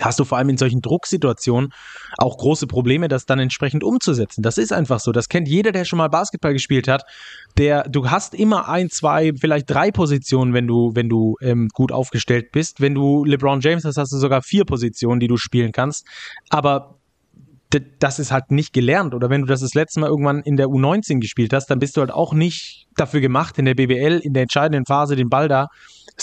hast du vor allem in solchen Drucksituationen auch große Probleme, das dann entsprechend umzusetzen. Das ist einfach so. Das kennt jeder, der schon mal Basketball gespielt hat. Der, du hast immer ein, zwei, vielleicht drei Positionen, wenn du, wenn du ähm, gut aufgestellt bist. Wenn du LeBron James hast, hast du sogar vier Positionen, die du spielen kannst. Aber das ist halt nicht gelernt. Oder wenn du das das letzte Mal irgendwann in der U19 gespielt hast, dann bist du halt auch nicht dafür gemacht, in der BBL in der entscheidenden Phase den Ball da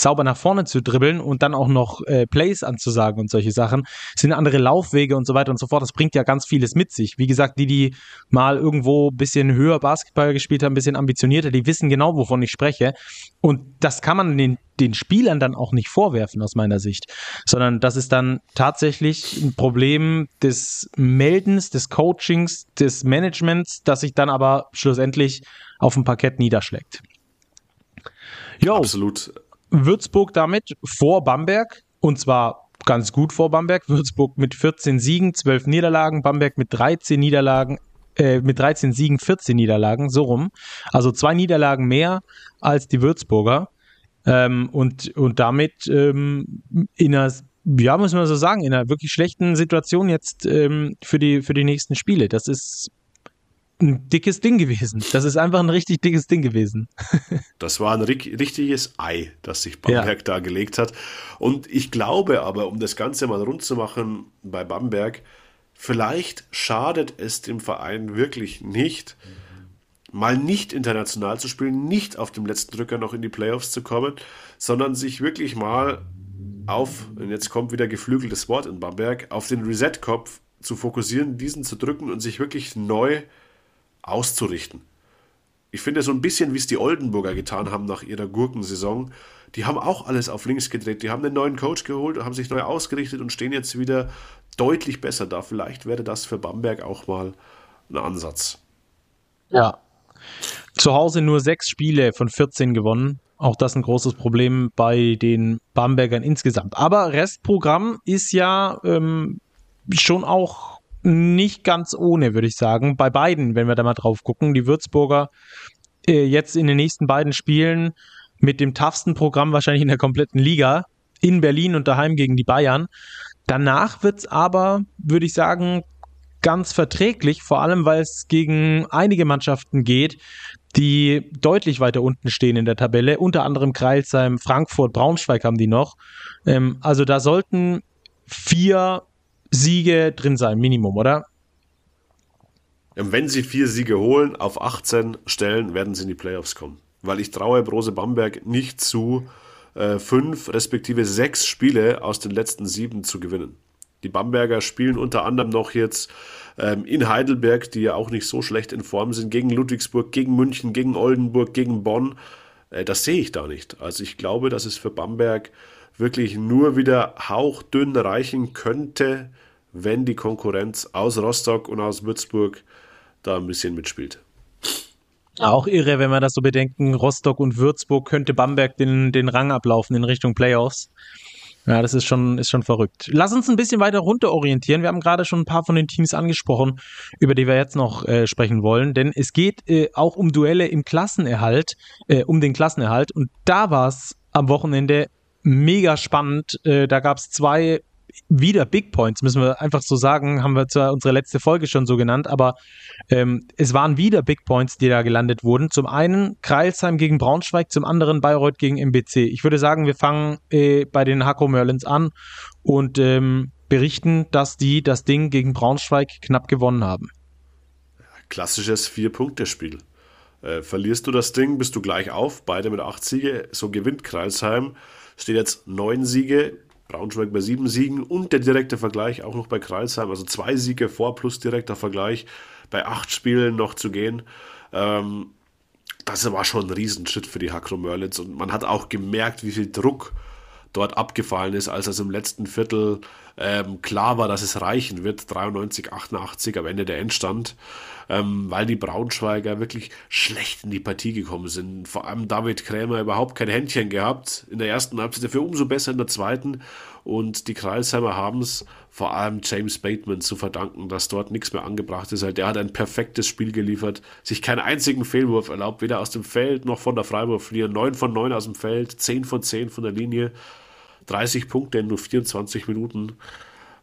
sauber nach vorne zu dribbeln und dann auch noch äh, Plays anzusagen und solche Sachen. Sind andere Laufwege und so weiter und so fort. Das bringt ja ganz vieles mit sich. Wie gesagt, die, die mal irgendwo ein bisschen höher Basketball gespielt haben, ein bisschen ambitionierter, die wissen genau, wovon ich spreche. Und das kann man den, den Spielern dann auch nicht vorwerfen aus meiner Sicht, sondern das ist dann tatsächlich ein Problem des Meldens, des Coachings, des Managements, das sich dann aber schlussendlich auf dem Parkett niederschlägt. Jo. Absolut. Würzburg damit vor Bamberg und zwar ganz gut vor Bamberg. Würzburg mit 14 Siegen, 12 Niederlagen, Bamberg mit 13 Niederlagen, äh, mit 13 Siegen, 14 Niederlagen, so rum. Also zwei Niederlagen mehr als die Würzburger. Ähm, und, und damit ähm, in einer, ja, muss man so sagen, in einer wirklich schlechten Situation jetzt ähm, für, die, für die nächsten Spiele. Das ist ein dickes Ding gewesen. Das ist einfach ein richtig dickes Ding gewesen. [laughs] das war ein richtiges Ei, das sich Bamberg ja. da gelegt hat. Und ich glaube aber, um das Ganze mal rund zu machen bei Bamberg, vielleicht schadet es dem Verein wirklich nicht, mal nicht international zu spielen, nicht auf dem letzten Drücker noch in die Playoffs zu kommen, sondern sich wirklich mal auf, und jetzt kommt wieder geflügeltes Wort in Bamberg, auf den Reset-Kopf zu fokussieren, diesen zu drücken und sich wirklich neu auszurichten. Ich finde so ein bisschen, wie es die Oldenburger getan haben nach ihrer Gurkensaison. Die haben auch alles auf links gedreht. Die haben einen neuen Coach geholt, haben sich neu ausgerichtet und stehen jetzt wieder deutlich besser da. Vielleicht wäre das für Bamberg auch mal ein Ansatz. Ja. Zu Hause nur sechs Spiele von 14 gewonnen. Auch das ein großes Problem bei den Bambergern insgesamt. Aber Restprogramm ist ja ähm, schon auch nicht ganz ohne, würde ich sagen. Bei beiden, wenn wir da mal drauf gucken. Die Würzburger äh, jetzt in den nächsten beiden Spielen mit dem toughsten Programm wahrscheinlich in der kompletten Liga. In Berlin und daheim gegen die Bayern. Danach wird es aber, würde ich sagen, ganz verträglich, vor allem weil es gegen einige Mannschaften geht, die deutlich weiter unten stehen in der Tabelle, unter anderem Kreilsheim, Frankfurt, Braunschweig haben die noch. Ähm, also da sollten vier Siege drin sein, Minimum, oder? Wenn sie vier Siege holen, auf 18 Stellen werden sie in die Playoffs kommen. Weil ich traue Brose Bamberg nicht zu, äh, fünf respektive sechs Spiele aus den letzten sieben zu gewinnen. Die Bamberger spielen unter anderem noch jetzt ähm, in Heidelberg, die ja auch nicht so schlecht in Form sind, gegen Ludwigsburg, gegen München, gegen Oldenburg, gegen Bonn. Äh, das sehe ich da nicht. Also ich glaube, dass es für Bamberg wirklich nur wieder hauchdünn reichen könnte, wenn die Konkurrenz aus Rostock und aus Würzburg da ein bisschen mitspielt. Auch irre, wenn wir das so bedenken. Rostock und Würzburg könnte Bamberg den, den Rang ablaufen in Richtung Playoffs. Ja, das ist schon, ist schon verrückt. Lass uns ein bisschen weiter runter orientieren. Wir haben gerade schon ein paar von den Teams angesprochen, über die wir jetzt noch äh, sprechen wollen. Denn es geht äh, auch um Duelle im Klassenerhalt, äh, um den Klassenerhalt. Und da war es am Wochenende mega spannend. Äh, da gab es zwei wieder Big Points, müssen wir einfach so sagen, haben wir zwar unsere letzte Folge schon so genannt, aber ähm, es waren wieder Big Points, die da gelandet wurden. Zum einen Kreilsheim gegen Braunschweig, zum anderen Bayreuth gegen MBC. Ich würde sagen, wir fangen äh, bei den Hako Merlins an und ähm, berichten, dass die das Ding gegen Braunschweig knapp gewonnen haben. Klassisches Vier-Punkte-Spiel. Äh, verlierst du das Ding, bist du gleich auf, beide mit acht Siege, so gewinnt Kreilsheim. Steht jetzt neun Siege, Braunschweig bei sieben Siegen und der direkte Vergleich auch noch bei Kreilsheim, also zwei Siege vor plus direkter Vergleich bei acht Spielen noch zu gehen. Ähm, das war schon ein Riesenschritt für die Hakro Merlitz und man hat auch gemerkt, wie viel Druck dort abgefallen ist, als es im letzten Viertel ähm, klar war, dass es reichen wird. 93, 88 am Ende der Endstand ähm, weil die Braunschweiger wirklich schlecht in die Partie gekommen sind. Vor allem David Krämer überhaupt kein Händchen gehabt in der ersten Halbzeit, dafür umso besser in der zweiten. Und die Kreisheimer haben es vor allem James Bateman zu verdanken, dass dort nichts mehr angebracht ist. Der hat ein perfektes Spiel geliefert, sich keinen einzigen Fehlwurf erlaubt, weder aus dem Feld noch von der Freiwurflinie. 9 von 9 aus dem Feld, 10 von 10 von der Linie, 30 Punkte in nur 24 Minuten.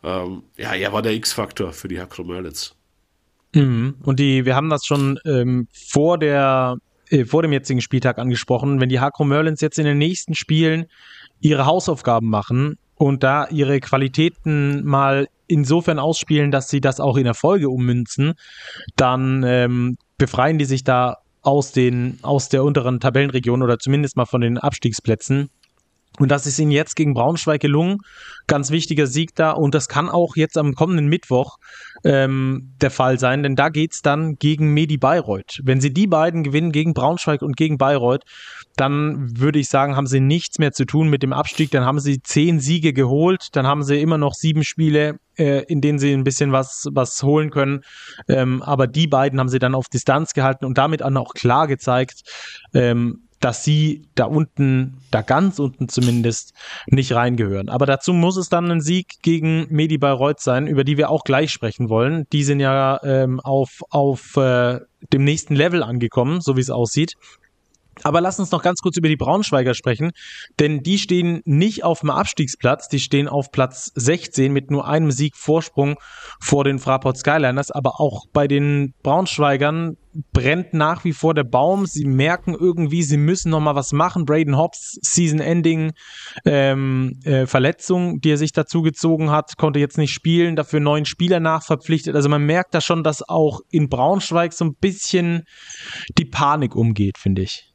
Ähm, ja, er war der X-Faktor für die Hakro Merlitz. Mhm. Und die, wir haben das schon ähm, vor der äh, vor dem jetzigen Spieltag angesprochen, wenn die Hakro Merlins jetzt in den nächsten Spielen ihre Hausaufgaben machen und da ihre Qualitäten mal insofern ausspielen, dass sie das auch in Erfolge ummünzen, dann ähm, befreien die sich da aus den aus der unteren Tabellenregion oder zumindest mal von den Abstiegsplätzen. Und das ist ihnen jetzt gegen Braunschweig gelungen. Ganz wichtiger Sieg da. Und das kann auch jetzt am kommenden Mittwoch ähm, der Fall sein, denn da geht's dann gegen Medi Bayreuth. Wenn sie die beiden gewinnen, gegen Braunschweig und gegen Bayreuth, dann würde ich sagen, haben sie nichts mehr zu tun mit dem Abstieg. Dann haben sie zehn Siege geholt. Dann haben sie immer noch sieben Spiele, äh, in denen sie ein bisschen was, was holen können. Ähm, aber die beiden haben sie dann auf Distanz gehalten und damit auch klar gezeigt, ähm, dass sie da unten, da ganz unten zumindest, nicht reingehören. Aber dazu muss es dann ein Sieg gegen Medi Bayreuth sein, über die wir auch gleich sprechen wollen. Die sind ja ähm, auf, auf äh, dem nächsten Level angekommen, so wie es aussieht. Aber lass uns noch ganz kurz über die Braunschweiger sprechen, denn die stehen nicht auf dem Abstiegsplatz, die stehen auf Platz 16 mit nur einem Sieg Vorsprung vor den Fraport Skyliners, aber auch bei den Braunschweigern brennt nach wie vor der Baum. Sie merken irgendwie, sie müssen noch mal was machen. Braden Hobbs Season-Ending ähm, äh, Verletzung, die er sich dazu gezogen hat, konnte jetzt nicht spielen, dafür neuen Spieler nachverpflichtet. Also man merkt da schon, dass auch in Braunschweig so ein bisschen die Panik umgeht, finde ich.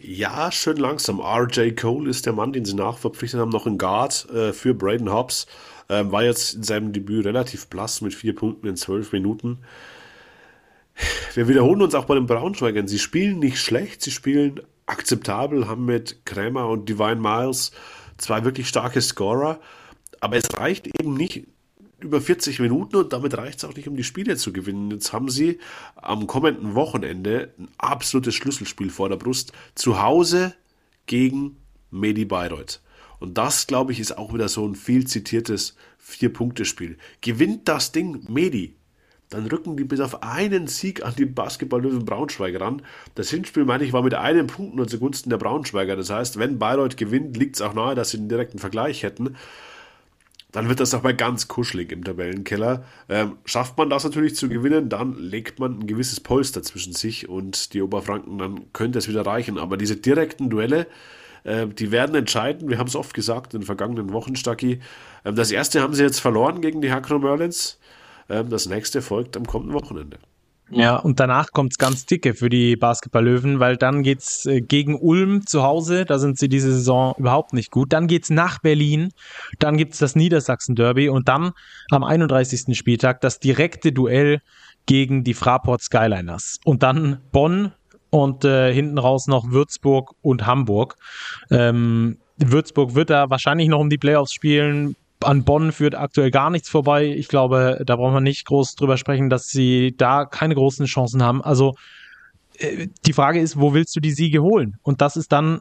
Ja, schön langsam. RJ Cole ist der Mann, den sie nachverpflichtet haben, noch ein Guard äh, für Braden Hobbs. Ähm, war jetzt in seinem Debüt relativ blass mit vier Punkten in zwölf Minuten. Wir wiederholen uns auch bei den Braunschweigern. Sie spielen nicht schlecht, sie spielen akzeptabel, haben mit Krämer und Divine Miles zwei wirklich starke Scorer. aber es reicht eben nicht über 40 Minuten und damit reicht es auch nicht, um die Spiele zu gewinnen. Jetzt haben sie am kommenden Wochenende ein absolutes Schlüsselspiel vor der Brust. Zu Hause gegen Medi Bayreuth. Und das, glaube ich, ist auch wieder so ein viel zitiertes Vier-Punkte-Spiel. Gewinnt das Ding Medi, dann rücken die bis auf einen Sieg an die Basketball-Löwen Braunschweig ran. Das Hinspiel, meine ich, war mit einem Punkt nur zugunsten der Braunschweiger. Das heißt, wenn Bayreuth gewinnt, liegt es auch nahe, dass sie einen direkten Vergleich hätten. Dann wird das mal ganz kuschelig im Tabellenkeller. Ähm, schafft man das natürlich zu gewinnen, dann legt man ein gewisses Polster zwischen sich und die Oberfranken, dann könnte es wieder reichen. Aber diese direkten Duelle, äh, die werden entscheiden. Wir haben es oft gesagt in den vergangenen Wochen, Stacki. Ähm, das erste haben sie jetzt verloren gegen die Hakro Merlins. Ähm, das nächste folgt am kommenden Wochenende. Ja, und danach kommt's ganz dicke für die Basketballlöwen, weil dann geht's äh, gegen Ulm zu Hause, da sind sie diese Saison überhaupt nicht gut. Dann geht's nach Berlin, dann gibt's das Niedersachsen-Derby und dann am 31. Spieltag das direkte Duell gegen die Fraport Skyliners. Und dann Bonn und äh, hinten raus noch Würzburg und Hamburg. Ähm, Würzburg wird da wahrscheinlich noch um die Playoffs spielen an Bonn führt aktuell gar nichts vorbei. Ich glaube, da brauchen wir nicht groß drüber sprechen, dass sie da keine großen Chancen haben. Also äh, die Frage ist, wo willst du die Siege holen? Und das ist dann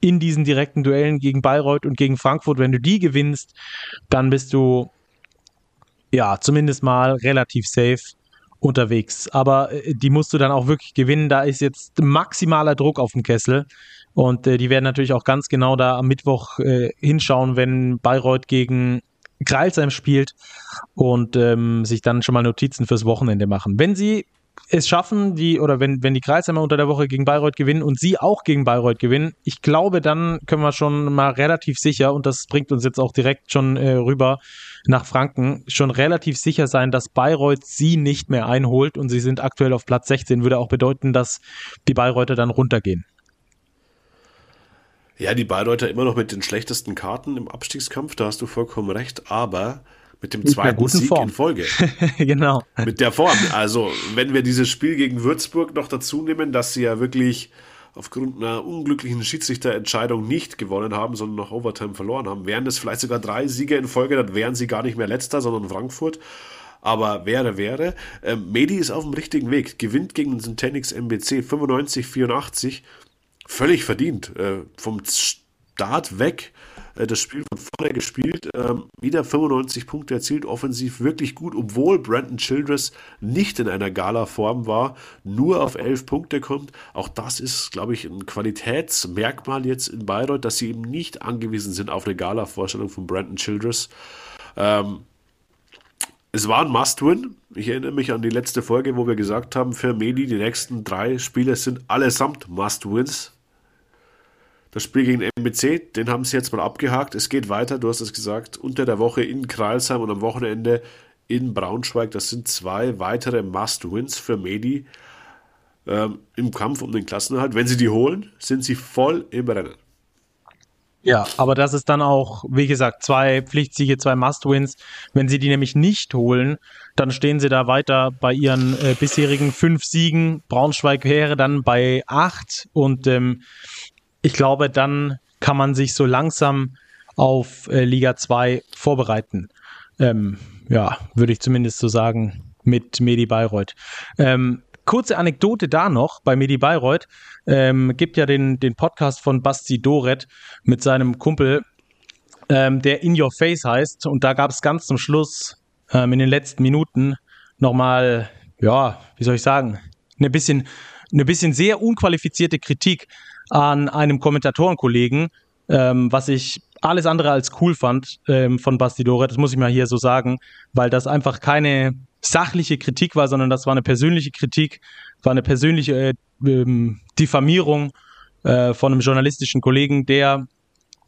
in diesen direkten Duellen gegen Bayreuth und gegen Frankfurt. Wenn du die gewinnst, dann bist du ja zumindest mal relativ safe unterwegs. Aber äh, die musst du dann auch wirklich gewinnen. Da ist jetzt maximaler Druck auf dem Kessel. Und äh, die werden natürlich auch ganz genau da am Mittwoch äh, hinschauen, wenn Bayreuth gegen Kreilsheim spielt und ähm, sich dann schon mal Notizen fürs Wochenende machen. Wenn sie es schaffen, die, oder wenn, wenn die Kreisheimer unter der Woche gegen Bayreuth gewinnen und sie auch gegen Bayreuth gewinnen, ich glaube, dann können wir schon mal relativ sicher, und das bringt uns jetzt auch direkt schon äh, rüber nach Franken, schon relativ sicher sein, dass Bayreuth sie nicht mehr einholt und sie sind aktuell auf Platz 16, würde auch bedeuten, dass die Bayreuther dann runtergehen. Ja, die Bayreuther immer noch mit den schlechtesten Karten im Abstiegskampf, da hast du vollkommen recht, aber mit dem zweiten Sieg Form. in Folge. [laughs] genau. Mit der Form. Also, wenn wir dieses Spiel gegen Würzburg noch dazu nehmen, dass sie ja wirklich aufgrund einer unglücklichen Schiedsrichterentscheidung nicht gewonnen haben, sondern noch Overtime verloren haben, wären das vielleicht sogar drei Siege in Folge, dann wären sie gar nicht mehr letzter, sondern Frankfurt. Aber wäre, wäre. Ähm, Medi ist auf dem richtigen Weg, gewinnt gegen den Syntenix MBC 95-84 völlig verdient. Äh, vom Start weg äh, das Spiel von vorne gespielt, ähm, wieder 95 Punkte erzielt, offensiv wirklich gut, obwohl Brandon Childress nicht in einer Gala-Form war, nur auf 11 Punkte kommt. Auch das ist, glaube ich, ein Qualitätsmerkmal jetzt in Bayreuth, dass sie eben nicht angewiesen sind auf eine Gala-Vorstellung von Brandon Childress. Ähm, es war ein Must-Win. Ich erinnere mich an die letzte Folge, wo wir gesagt haben, für Medi die nächsten drei Spiele sind allesamt Must-Wins. Das Spiel gegen MBC, den haben sie jetzt mal abgehakt. Es geht weiter, du hast es gesagt, unter der Woche in Kralsheim und am Wochenende in Braunschweig. Das sind zwei weitere Must-Wins für Medi ähm, im Kampf um den Klassenerhalt. Wenn sie die holen, sind sie voll im Rennen. Ja, aber das ist dann auch, wie gesagt, zwei Pflichtsiege, zwei Must-Wins. Wenn sie die nämlich nicht holen, dann stehen sie da weiter bei ihren äh, bisherigen fünf Siegen. Braunschweig wäre dann bei acht und ähm, ich glaube, dann kann man sich so langsam auf äh, Liga 2 vorbereiten. Ähm, ja, würde ich zumindest so sagen, mit Medi Bayreuth. Ähm, kurze Anekdote da noch bei Medi Bayreuth. Ähm, gibt ja den, den Podcast von Basti Doret mit seinem Kumpel, ähm, der In Your Face heißt. Und da gab es ganz zum Schluss ähm, in den letzten Minuten nochmal, ja, wie soll ich sagen, eine bisschen, eine bisschen sehr unqualifizierte Kritik an einem Kommentatorenkollegen, ähm, was ich alles andere als cool fand ähm, von Bastidore, das muss ich mal hier so sagen, weil das einfach keine sachliche Kritik war, sondern das war eine persönliche Kritik, war eine persönliche äh, ähm, Diffamierung äh, von einem journalistischen Kollegen, der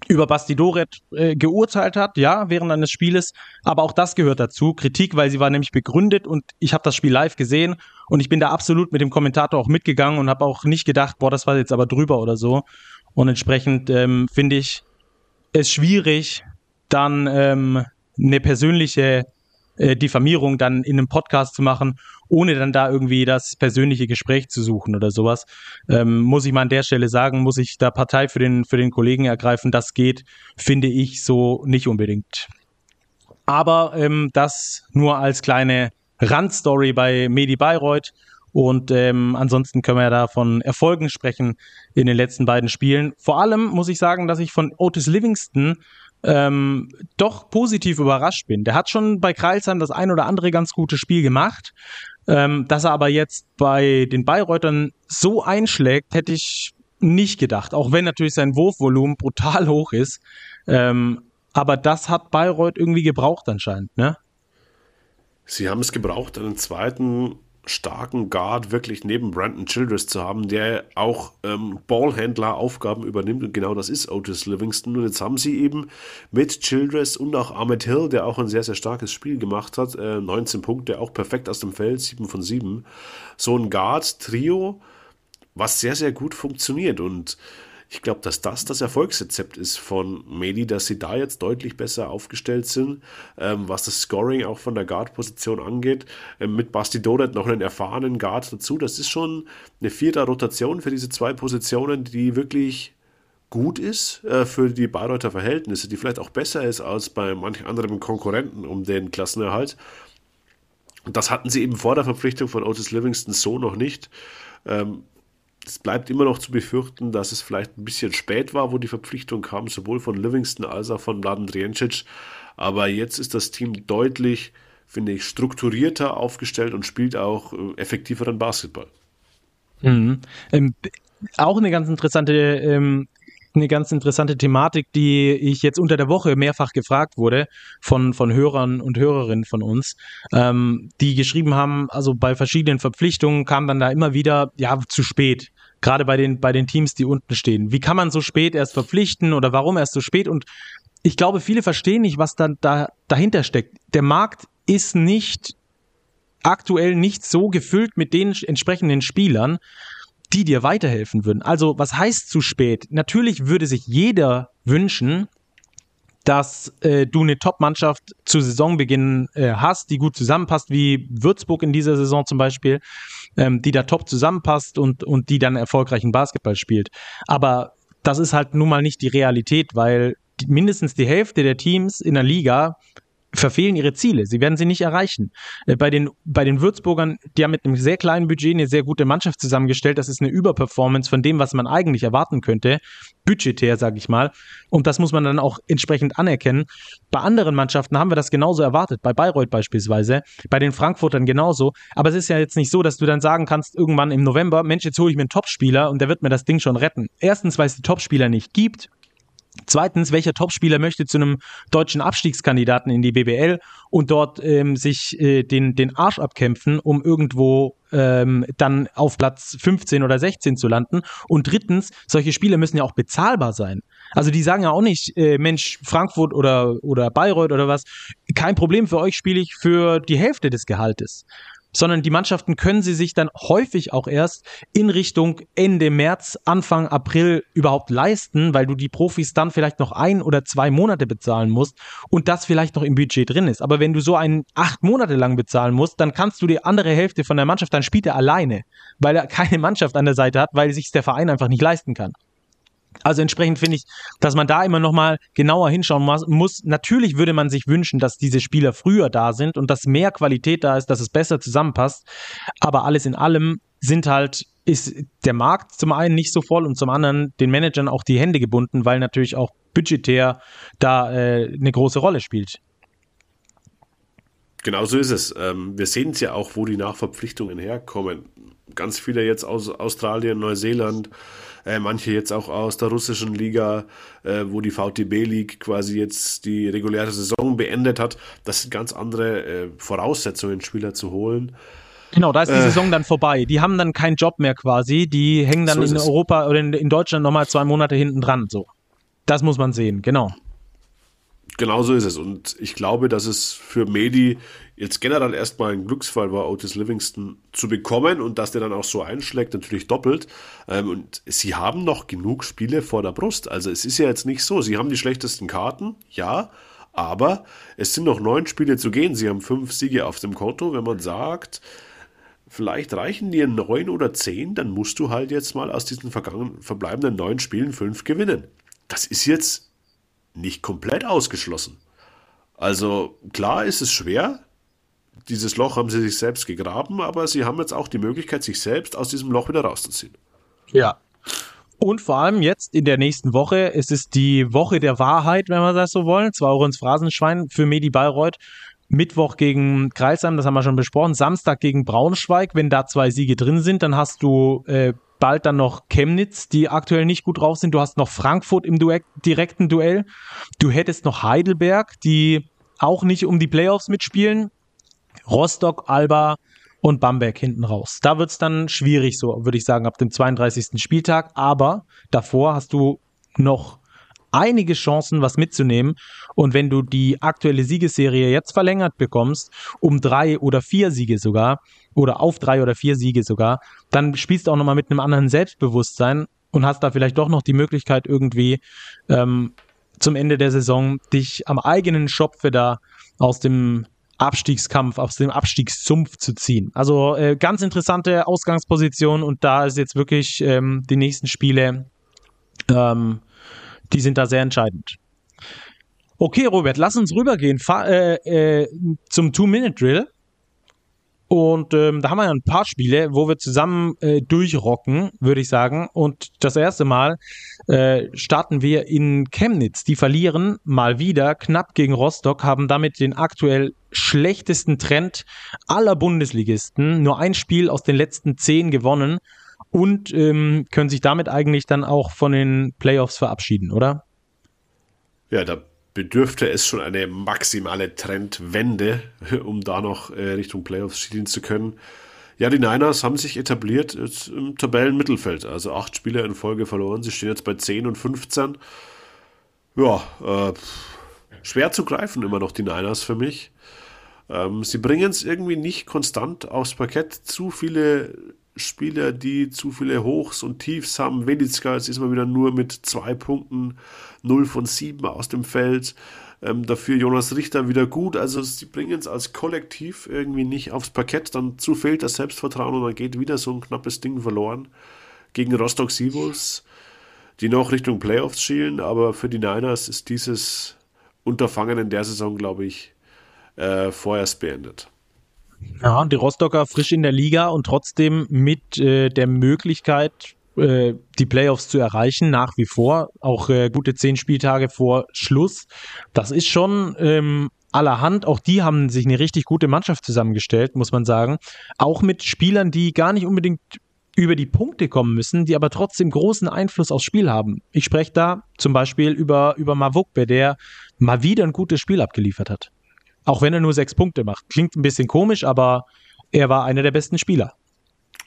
über Bastidoret äh, geurteilt hat, ja, während eines Spieles. Aber auch das gehört dazu. Kritik, weil sie war nämlich begründet und ich habe das Spiel live gesehen und ich bin da absolut mit dem Kommentator auch mitgegangen und habe auch nicht gedacht, boah, das war jetzt aber drüber oder so. Und entsprechend ähm, finde ich es schwierig, dann ähm, eine persönliche äh, Diffamierung dann in einem Podcast zu machen, ohne dann da irgendwie das persönliche Gespräch zu suchen oder sowas. Ähm, muss ich mal an der Stelle sagen, muss ich da Partei für den, für den Kollegen ergreifen. Das geht, finde ich, so nicht unbedingt. Aber ähm, das nur als kleine Randstory bei Medi Bayreuth. Und ähm, ansonsten können wir ja da von Erfolgen sprechen in den letzten beiden Spielen. Vor allem muss ich sagen, dass ich von Otis Livingston ähm, doch positiv überrascht bin. Der hat schon bei Kreilsheim das ein oder andere ganz gute Spiel gemacht. Ähm, dass er aber jetzt bei den Bayreutern so einschlägt, hätte ich nicht gedacht. Auch wenn natürlich sein Wurfvolumen brutal hoch ist. Ähm, aber das hat Bayreuth irgendwie gebraucht anscheinend, ne? Sie haben es gebraucht, einen zweiten starken Guard wirklich neben Brandon Childress zu haben, der auch ähm, Ballhändler-Aufgaben übernimmt und genau das ist Otis Livingston. Und jetzt haben sie eben mit Childress und auch Ahmed Hill, der auch ein sehr, sehr starkes Spiel gemacht hat, äh, 19 Punkte, auch perfekt aus dem Feld, 7 von 7, so ein Guard-Trio, was sehr, sehr gut funktioniert und ich glaube, dass das das Erfolgsrezept ist von Medi, dass sie da jetzt deutlich besser aufgestellt sind, ähm, was das Scoring auch von der Guard-Position angeht. Ähm, mit Basti Dodet noch einen erfahrenen Guard dazu. Das ist schon eine vierte Rotation für diese zwei Positionen, die wirklich gut ist äh, für die Bayreuther Verhältnisse, die vielleicht auch besser ist als bei manchen anderen Konkurrenten um den Klassenerhalt. Und das hatten sie eben vor der Verpflichtung von Otis Livingston so noch nicht. Ähm, es bleibt immer noch zu befürchten, dass es vielleicht ein bisschen spät war, wo die Verpflichtung kam, sowohl von Livingston als auch von Mladen Drijancic. Aber jetzt ist das Team deutlich, finde ich, strukturierter aufgestellt und spielt auch äh, effektiveren Basketball. Mhm. Ähm, auch eine ganz interessante ähm, eine ganz interessante Thematik, die ich jetzt unter der Woche mehrfach gefragt wurde von, von Hörern und Hörerinnen von uns, ähm, die geschrieben haben, also bei verschiedenen Verpflichtungen kam dann da immer wieder, ja, zu spät. Gerade bei den, bei den Teams, die unten stehen. Wie kann man so spät erst verpflichten oder warum erst so spät? Und ich glaube, viele verstehen nicht, was dann da dahinter steckt. Der Markt ist nicht aktuell nicht so gefüllt mit den entsprechenden Spielern, die dir weiterhelfen würden. Also, was heißt zu spät? Natürlich würde sich jeder wünschen, dass äh, du eine Top-Mannschaft zu Saisonbeginn äh, hast, die gut zusammenpasst, wie Würzburg in dieser Saison zum Beispiel, ähm, die da top zusammenpasst und, und die dann erfolgreichen Basketball spielt. Aber das ist halt nun mal nicht die Realität, weil die, mindestens die Hälfte der Teams in der Liga verfehlen ihre Ziele. Sie werden sie nicht erreichen. Äh, bei den, bei den Würzburgern, die haben mit einem sehr kleinen Budget eine sehr gute Mannschaft zusammengestellt. Das ist eine Überperformance von dem, was man eigentlich erwarten könnte. Budgetär, sage ich mal. Und das muss man dann auch entsprechend anerkennen. Bei anderen Mannschaften haben wir das genauso erwartet. Bei Bayreuth beispielsweise. Bei den Frankfurtern genauso. Aber es ist ja jetzt nicht so, dass du dann sagen kannst, irgendwann im November, Mensch, jetzt hole ich mir einen Topspieler und der wird mir das Ding schon retten. Erstens, weil es die Topspieler nicht gibt Zweitens, welcher Topspieler möchte zu einem deutschen Abstiegskandidaten in die BBL und dort ähm, sich äh, den, den Arsch abkämpfen, um irgendwo ähm, dann auf Platz 15 oder 16 zu landen? Und drittens, solche Spiele müssen ja auch bezahlbar sein. Also die sagen ja auch nicht, äh, Mensch, Frankfurt oder, oder Bayreuth oder was, kein Problem, für euch spiele ich für die Hälfte des Gehaltes sondern die Mannschaften können sie sich dann häufig auch erst in Richtung Ende März, Anfang April überhaupt leisten, weil du die Profis dann vielleicht noch ein oder zwei Monate bezahlen musst und das vielleicht noch im Budget drin ist. Aber wenn du so einen acht Monate lang bezahlen musst, dann kannst du die andere Hälfte von der Mannschaft, dann spielt er alleine, weil er [laughs] keine Mannschaft an der Seite hat, weil sich der Verein einfach nicht leisten kann. Also entsprechend finde ich, dass man da immer noch mal genauer hinschauen muss. Natürlich würde man sich wünschen, dass diese Spieler früher da sind und dass mehr Qualität da ist, dass es besser zusammenpasst. Aber alles in allem sind halt ist der Markt zum einen nicht so voll und zum anderen den Managern auch die Hände gebunden, weil natürlich auch budgetär da äh, eine große Rolle spielt. Genau so ist es. Ähm, wir sehen es ja auch, wo die Nachverpflichtungen herkommen. Ganz viele jetzt aus Australien, Neuseeland, äh, manche jetzt auch aus der russischen Liga, äh, wo die VTB League quasi jetzt die reguläre Saison beendet hat. Das sind ganz andere äh, Voraussetzungen, Spieler zu holen. Genau, da ist die äh, Saison dann vorbei. Die haben dann keinen Job mehr quasi. Die hängen dann so in Europa oder in, in Deutschland nochmal zwei Monate hinten dran. So. Das muss man sehen, genau. Genau so ist es. Und ich glaube, dass es für Medi jetzt generell erstmal ein Glücksfall war, Otis Livingston zu bekommen und dass der dann auch so einschlägt, natürlich doppelt. Ähm, und sie haben noch genug Spiele vor der Brust. Also es ist ja jetzt nicht so. Sie haben die schlechtesten Karten, ja, aber es sind noch neun Spiele zu gehen. Sie haben fünf Siege auf dem Konto. Wenn man sagt, vielleicht reichen dir neun oder zehn, dann musst du halt jetzt mal aus diesen vergangenen, verbleibenden neun Spielen fünf gewinnen. Das ist jetzt nicht komplett ausgeschlossen. Also klar ist es schwer. Dieses Loch haben sie sich selbst gegraben, aber sie haben jetzt auch die Möglichkeit, sich selbst aus diesem Loch wieder rauszuziehen. Ja. Und vor allem jetzt in der nächsten Woche, es ist die Woche der Wahrheit, wenn wir das so wollen. Zwei Euro ins Phrasenschwein für Medi Bayreuth. Mittwoch gegen Kreisheim, das haben wir schon besprochen. Samstag gegen Braunschweig. Wenn da zwei Siege drin sind, dann hast du äh, bald dann noch Chemnitz, die aktuell nicht gut drauf sind. Du hast noch Frankfurt im Duett, direkten Duell. Du hättest noch Heidelberg, die auch nicht um die Playoffs mitspielen. Rostock, Alba und Bamberg hinten raus. Da wird's dann schwierig, so würde ich sagen, ab dem 32. Spieltag. Aber davor hast du noch einige Chancen, was mitzunehmen. Und wenn du die aktuelle Siegesserie jetzt verlängert bekommst, um drei oder vier Siege sogar, oder auf drei oder vier Siege sogar, dann spielst du auch nochmal mit einem anderen Selbstbewusstsein und hast da vielleicht doch noch die Möglichkeit irgendwie ähm, zum Ende der Saison dich am eigenen Schopfe da aus dem Abstiegskampf, aus dem Abstiegssumpf zu ziehen. Also äh, ganz interessante Ausgangsposition und da ist jetzt wirklich ähm, die nächsten Spiele, ähm, die sind da sehr entscheidend. Okay, Robert, lass uns rübergehen äh, äh, zum Two-Minute-Drill. Und ähm, da haben wir ja ein paar Spiele, wo wir zusammen äh, durchrocken, würde ich sagen. Und das erste Mal äh, starten wir in Chemnitz. Die verlieren mal wieder knapp gegen Rostock, haben damit den aktuell schlechtesten Trend aller Bundesligisten. Nur ein Spiel aus den letzten zehn gewonnen und ähm, können sich damit eigentlich dann auch von den Playoffs verabschieden, oder? Ja, da bedürfte es schon eine maximale Trendwende, [laughs] um da noch äh, Richtung Playoffs schielen zu können. Ja, die Niners haben sich etabliert im Tabellenmittelfeld, also acht Spiele in Folge verloren. Sie stehen jetzt bei 10 und 15. Ja, äh, schwer zu greifen immer noch die Niners für mich. Ähm, sie bringen es irgendwie nicht konstant aufs Parkett. Zu viele Spieler, die zu viele Hochs und Tiefs haben. Welitska ist mal wieder nur mit zwei Punkten 0 von 7 aus dem Feld. Ähm, dafür Jonas Richter wieder gut. Also sie bringen es als Kollektiv irgendwie nicht aufs Parkett. Dann zu fehlt das Selbstvertrauen und dann geht wieder so ein knappes Ding verloren gegen Rostock Seawolves, die noch Richtung Playoffs schielen. Aber für die Niners ist dieses Unterfangen in der Saison, glaube ich, äh, vorerst beendet. Ja, und die Rostocker frisch in der Liga und trotzdem mit äh, der Möglichkeit, äh, die Playoffs zu erreichen, nach wie vor, auch äh, gute zehn Spieltage vor Schluss. Das ist schon ähm, allerhand. Auch die haben sich eine richtig gute Mannschaft zusammengestellt, muss man sagen. Auch mit Spielern, die gar nicht unbedingt über die Punkte kommen müssen, die aber trotzdem großen Einfluss aufs Spiel haben. Ich spreche da zum Beispiel über, über Mavukbe, der mal wieder ein gutes Spiel abgeliefert hat. Auch wenn er nur sechs Punkte macht. Klingt ein bisschen komisch, aber er war einer der besten Spieler.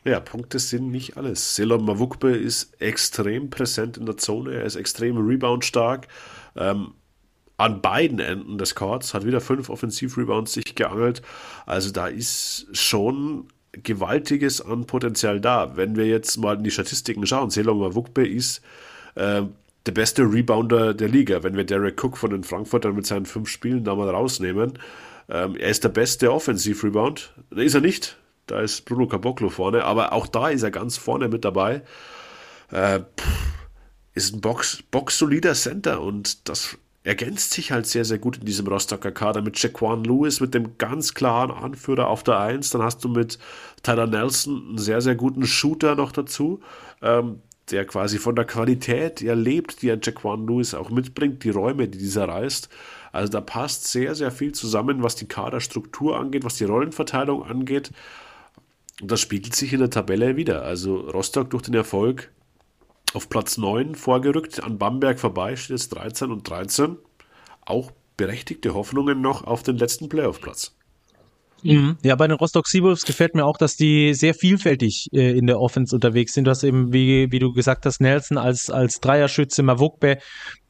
Ja, Punkte sind nicht alles. Selon Mavukbe ist extrem präsent in der Zone, er ist extrem reboundstark. Ähm, an beiden Enden des Courts hat wieder fünf Offensiv-Rebounds sich geangelt. Also da ist schon Gewaltiges an Potenzial da. Wenn wir jetzt mal in die Statistiken schauen, Selon Mavukbe ist äh, der beste Rebounder der Liga. Wenn wir Derek Cook von den Frankfurtern mit seinen fünf Spielen da mal rausnehmen, ähm, er ist der beste Offensiv-Rebound. Ist er nicht, da ist Bruno Caboclo vorne, aber auch da ist er ganz vorne mit dabei. Äh, ist ein Box, box-solider Center und das ergänzt sich halt sehr, sehr gut in diesem Rostocker Kader mit Jaquan Lewis, mit dem ganz klaren Anführer auf der 1. Dann hast du mit Tyler Nelson einen sehr, sehr guten Shooter noch dazu, ähm, der quasi von der Qualität ja lebt, die ein Jaquan Lewis auch mitbringt, die Räume, die dieser reißt. Also da passt sehr, sehr viel zusammen, was die Kaderstruktur angeht, was die Rollenverteilung angeht. Und das spiegelt sich in der Tabelle wieder. Also Rostock durch den Erfolg auf Platz 9 vorgerückt, an Bamberg vorbei, steht jetzt 13 und 13. Auch berechtigte Hoffnungen noch auf den letzten Playoff-Platz. Mhm. Ja, bei den Rostock Seawolves gefällt mir auch, dass die sehr vielfältig äh, in der Offense unterwegs sind. Du hast eben, wie, wie du gesagt hast, Nelson als, als Dreierschütze, Mavukbe,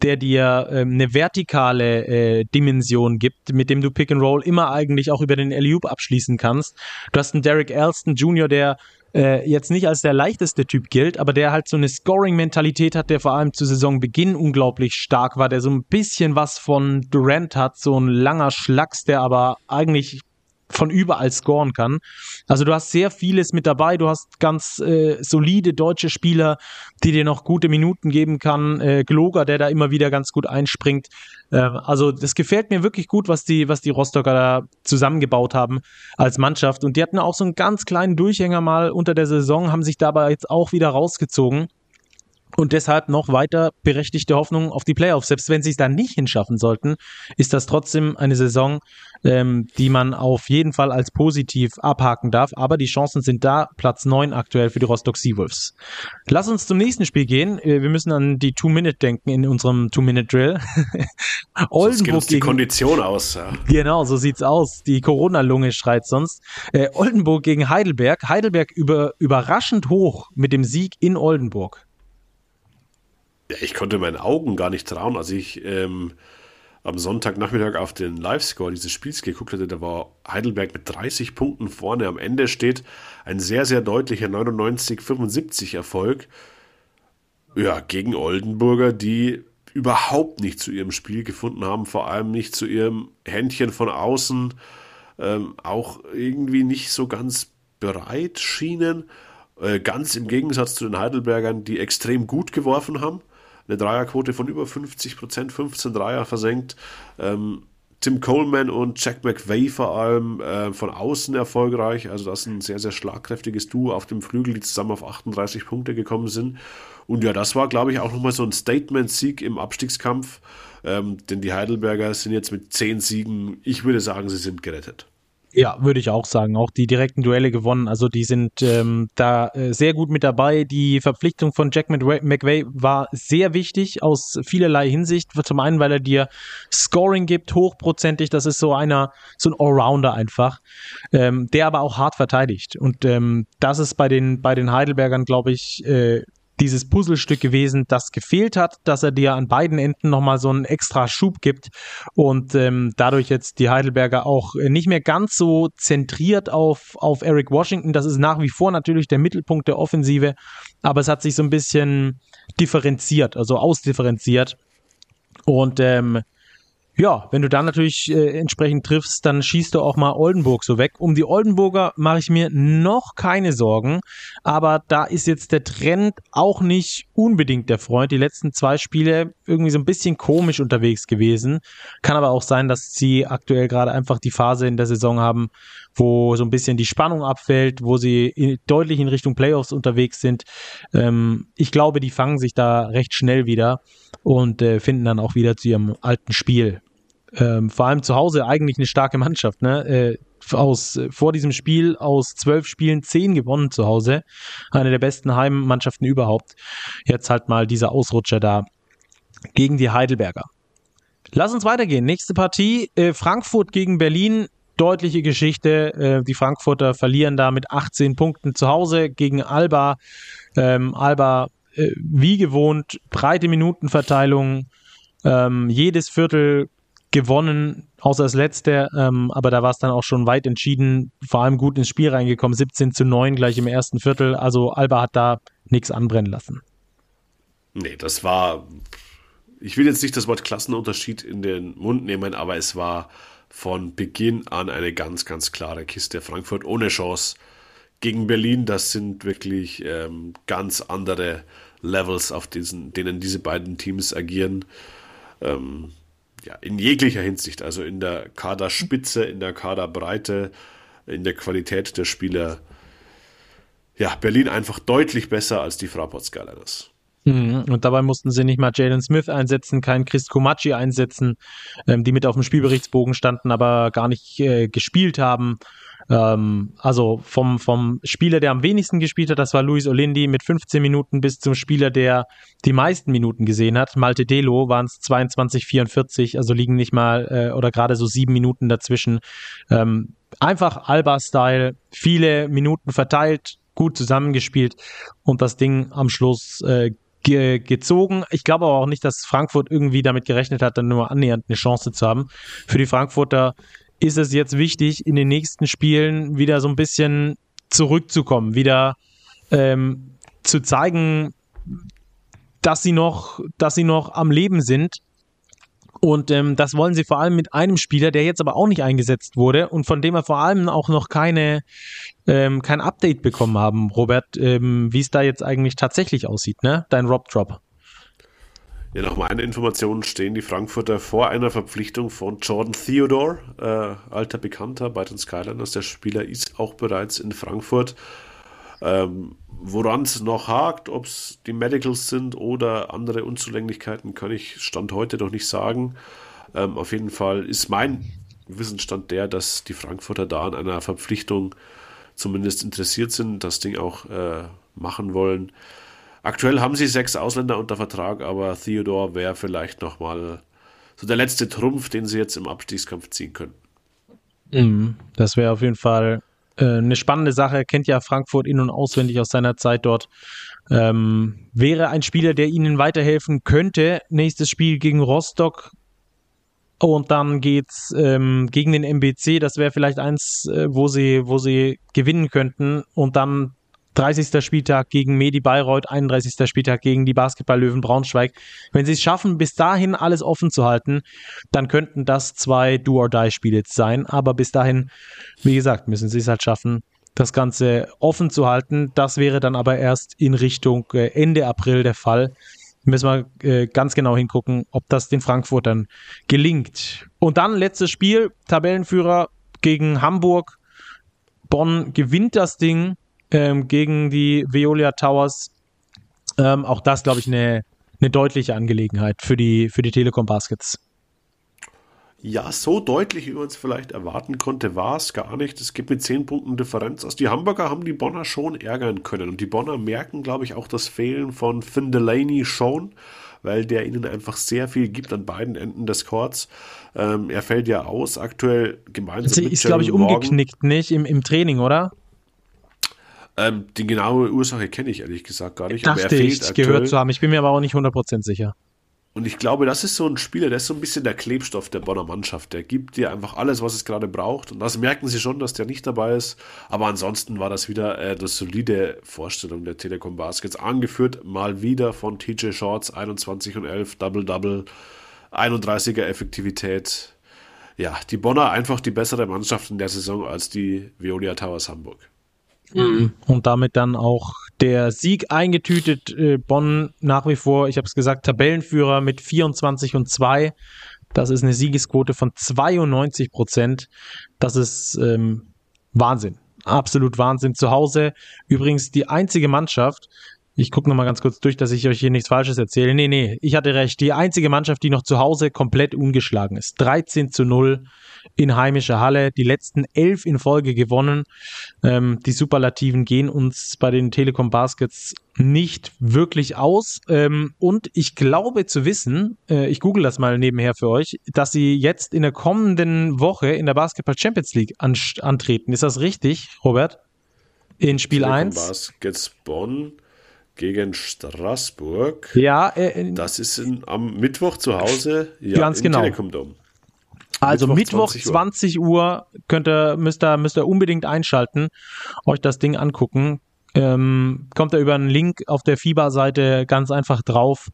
der dir ähm, eine vertikale äh, Dimension gibt, mit dem du Pick and Roll immer eigentlich auch über den alley abschließen kannst. Du hast einen Derek Elston Jr., der äh, jetzt nicht als der leichteste Typ gilt, aber der halt so eine Scoring-Mentalität hat, der vor allem zu Saisonbeginn unglaublich stark war, der so ein bisschen was von Durant hat, so ein langer Schlacks, der aber eigentlich von überall scoren kann. Also du hast sehr vieles mit dabei. Du hast ganz äh, solide deutsche Spieler, die dir noch gute Minuten geben kann. Äh, Gloger, der da immer wieder ganz gut einspringt. Äh, also das gefällt mir wirklich gut, was die, was die Rostocker da zusammengebaut haben als Mannschaft. Und die hatten auch so einen ganz kleinen Durchhänger mal unter der Saison, haben sich dabei jetzt auch wieder rausgezogen und deshalb noch weiter berechtigte Hoffnung auf die Playoffs. Selbst wenn sie es dann nicht hinschaffen sollten, ist das trotzdem eine Saison, ähm, die man auf jeden Fall als positiv abhaken darf. Aber die Chancen sind da. Platz 9 aktuell für die Rostock Seawolves. Lass uns zum nächsten Spiel gehen. Äh, wir müssen an die Two-Minute denken in unserem Two-Minute-Drill. [laughs] Oldenburg geht uns die gegen, Kondition aus. Ja. Genau, so sieht's aus. Die Corona-Lunge schreit sonst. Äh, Oldenburg gegen Heidelberg. Heidelberg über, überraschend hoch mit dem Sieg in Oldenburg. Ja, ich konnte meinen Augen gar nicht trauen, als ich ähm, am Sonntagnachmittag auf den Live-Score dieses Spiels geguckt hatte. Da war Heidelberg mit 30 Punkten vorne. Am Ende steht ein sehr, sehr deutlicher 99-75 Erfolg. Ja, gegen Oldenburger, die überhaupt nicht zu ihrem Spiel gefunden haben, vor allem nicht zu ihrem Händchen von außen, ähm, auch irgendwie nicht so ganz bereit schienen. Äh, ganz im Gegensatz zu den Heidelbergern, die extrem gut geworfen haben eine Dreierquote von über 50 Prozent, 15 Dreier versenkt. Ähm, Tim Coleman und Jack McVay vor allem äh, von außen erfolgreich. Also das ist ein sehr, sehr schlagkräftiges Duo auf dem Flügel, die zusammen auf 38 Punkte gekommen sind. Und ja, das war, glaube ich, auch nochmal so ein Statement-Sieg im Abstiegskampf. Ähm, denn die Heidelberger sind jetzt mit 10 Siegen, ich würde sagen, sie sind gerettet. Ja, würde ich auch sagen. Auch die direkten Duelle gewonnen. Also die sind ähm, da äh, sehr gut mit dabei. Die Verpflichtung von Jack McVay war sehr wichtig aus vielerlei Hinsicht. Zum einen, weil er dir Scoring gibt, hochprozentig. Das ist so einer, so ein Allrounder einfach, ähm, der aber auch hart verteidigt. Und ähm, das ist bei den bei den Heidelbergern, glaube ich, äh, dieses Puzzlestück gewesen, das gefehlt hat, dass er dir an beiden Enden nochmal so einen extra Schub gibt und ähm, dadurch jetzt die Heidelberger auch nicht mehr ganz so zentriert auf, auf Eric Washington. Das ist nach wie vor natürlich der Mittelpunkt der Offensive, aber es hat sich so ein bisschen differenziert, also ausdifferenziert. Und ähm, ja, wenn du dann natürlich äh, entsprechend triffst, dann schießt du auch mal Oldenburg so weg. Um die Oldenburger mache ich mir noch keine Sorgen, aber da ist jetzt der Trend auch nicht unbedingt der Freund. Die letzten zwei Spiele irgendwie so ein bisschen komisch unterwegs gewesen. Kann aber auch sein, dass sie aktuell gerade einfach die Phase in der Saison haben, wo so ein bisschen die Spannung abfällt, wo sie in, deutlich in Richtung Playoffs unterwegs sind. Ähm, ich glaube, die fangen sich da recht schnell wieder und äh, finden dann auch wieder zu ihrem alten Spiel ähm, vor allem zu Hause eigentlich eine starke Mannschaft. Ne? Äh, aus, vor diesem Spiel aus zwölf Spielen zehn gewonnen zu Hause. Eine der besten Heimmannschaften überhaupt. Jetzt halt mal dieser Ausrutscher da gegen die Heidelberger. Lass uns weitergehen. Nächste Partie, äh, Frankfurt gegen Berlin. Deutliche Geschichte. Äh, die Frankfurter verlieren da mit 18 Punkten zu Hause gegen Alba. Ähm, Alba, äh, wie gewohnt, breite Minutenverteilung. Ähm, jedes Viertel gewonnen, außer das letzte, ähm, aber da war es dann auch schon weit entschieden, vor allem gut ins Spiel reingekommen, 17 zu 9 gleich im ersten Viertel, also Alba hat da nichts anbrennen lassen. Nee, das war, ich will jetzt nicht das Wort Klassenunterschied in den Mund nehmen, aber es war von Beginn an eine ganz, ganz klare Kiste. Frankfurt ohne Chance gegen Berlin, das sind wirklich ähm, ganz andere Levels, auf diesen, denen diese beiden Teams agieren. Ähm, ja, in jeglicher Hinsicht, also in der Kaderspitze, in der Kaderbreite, in der Qualität der Spieler. Ja, Berlin einfach deutlich besser als die Fraport Skyliners. Mhm, und dabei mussten sie nicht mal Jalen Smith einsetzen, keinen Chris Komachi einsetzen, ähm, die mit auf dem Spielberichtsbogen standen, aber gar nicht äh, gespielt haben. Ähm, also vom, vom Spieler, der am wenigsten gespielt hat, das war Luis Olindi mit 15 Minuten bis zum Spieler, der die meisten Minuten gesehen hat. Malte Delo waren es 22, 44, also liegen nicht mal äh, oder gerade so sieben Minuten dazwischen. Ähm, einfach Alba-Style, viele Minuten verteilt, gut zusammengespielt und das Ding am Schluss äh, ge gezogen. Ich glaube aber auch nicht, dass Frankfurt irgendwie damit gerechnet hat, dann nur annähernd eine Chance zu haben. Für die Frankfurter ist es jetzt wichtig, in den nächsten Spielen wieder so ein bisschen zurückzukommen, wieder ähm, zu zeigen, dass sie noch, dass sie noch am Leben sind Und ähm, das wollen sie vor allem mit einem Spieler, der jetzt aber auch nicht eingesetzt wurde und von dem wir vor allem auch noch keine, ähm, kein Update bekommen haben, Robert, ähm, wie es da jetzt eigentlich tatsächlich aussieht, ne? Dein Rob Drop. Ja, nach meinen Informationen stehen die Frankfurter vor einer Verpflichtung von Jordan Theodore, äh, alter Bekannter bei den Skyliners. Der Spieler ist auch bereits in Frankfurt. Ähm, Woran es noch hakt, ob es die Medicals sind oder andere Unzulänglichkeiten, kann ich Stand heute noch nicht sagen. Ähm, auf jeden Fall ist mein Wissensstand der, dass die Frankfurter da an einer Verpflichtung zumindest interessiert sind, das Ding auch äh, machen wollen. Aktuell haben sie sechs Ausländer unter Vertrag, aber Theodore wäre vielleicht nochmal so der letzte Trumpf, den sie jetzt im Abstiegskampf ziehen können. Mhm. Das wäre auf jeden Fall äh, eine spannende Sache. Er kennt ja Frankfurt in- und auswendig aus seiner Zeit dort. Ähm, wäre ein Spieler, der ihnen weiterhelfen könnte. Nächstes Spiel gegen Rostock. Und dann geht's ähm, gegen den MBC. Das wäre vielleicht eins, äh, wo sie, wo sie gewinnen könnten. Und dann 30. Spieltag gegen Medi Bayreuth, 31. Spieltag gegen die Basketball-Löwen Braunschweig. Wenn sie es schaffen, bis dahin alles offen zu halten, dann könnten das zwei Do-or-Die-Spiele sein. Aber bis dahin, wie gesagt, müssen sie es halt schaffen, das Ganze offen zu halten. Das wäre dann aber erst in Richtung äh, Ende April der Fall. Müssen wir äh, ganz genau hingucken, ob das den Frankfurtern gelingt. Und dann letztes Spiel, Tabellenführer gegen Hamburg. Bonn gewinnt das Ding ähm, gegen die Veolia Towers. Ähm, auch das, glaube ich, eine, eine deutliche Angelegenheit für die, für die Telekom Baskets. Ja, so deutlich, wie man es vielleicht erwarten konnte, war es gar nicht. Es gibt mit 10 Punkten Differenz aus. Die Hamburger haben die Bonner schon ärgern können. Und die Bonner merken, glaube ich, auch das Fehlen von Finn Delaney schon, weil der ihnen einfach sehr viel gibt an beiden Enden des Courts. Ähm, er fällt ja aus, aktuell gemeinsam Sie mit ist, glaube ich, umgeknickt, nicht? Im, Im Training, oder? Ähm, die genaue Ursache kenne ich ehrlich gesagt gar nicht. Dachte ich, aktuell. gehört zu haben. Ich bin mir aber auch nicht 100% sicher. Und ich glaube, das ist so ein Spieler, der ist so ein bisschen der Klebstoff der Bonner Mannschaft. Der gibt dir einfach alles, was es gerade braucht. Und das merken sie schon, dass der nicht dabei ist. Aber ansonsten war das wieder äh, eine solide Vorstellung der Telekom Baskets. Angeführt mal wieder von TJ Shorts, 21 und 11, Double-Double, 31er Effektivität. Ja, die Bonner einfach die bessere Mannschaft in der Saison als die Veolia Towers Hamburg. Mhm. Und damit dann auch der Sieg eingetütet. Äh, Bonn nach wie vor, ich habe es gesagt, Tabellenführer mit 24 und 2. Das ist eine Siegesquote von 92 Prozent. Das ist ähm, Wahnsinn. Absolut Wahnsinn. Zu Hause übrigens die einzige Mannschaft, ich gucke nochmal ganz kurz durch, dass ich euch hier nichts Falsches erzähle. Nee, nee, ich hatte recht. Die einzige Mannschaft, die noch zu Hause komplett ungeschlagen ist. 13 zu 0 in heimischer Halle. Die letzten elf in Folge gewonnen. Ähm, die Superlativen gehen uns bei den Telekom Baskets nicht wirklich aus. Ähm, und ich glaube zu wissen, äh, ich google das mal nebenher für euch, dass sie jetzt in der kommenden Woche in der Basketball Champions League an antreten. Ist das richtig, Robert? In Spiel Telekom 1? Baskets Bonn gegen Straßburg. Ja, äh, das ist in, am Mittwoch zu Hause. Ja, ganz genau. Telekom Dome. Also Mittwoch, Mittwoch 20 Uhr, Uhr könnt ihr, müsst ihr, müsst ihr unbedingt einschalten, euch das Ding angucken. Ähm, kommt ihr über einen Link auf der FIBA-Seite ganz einfach drauf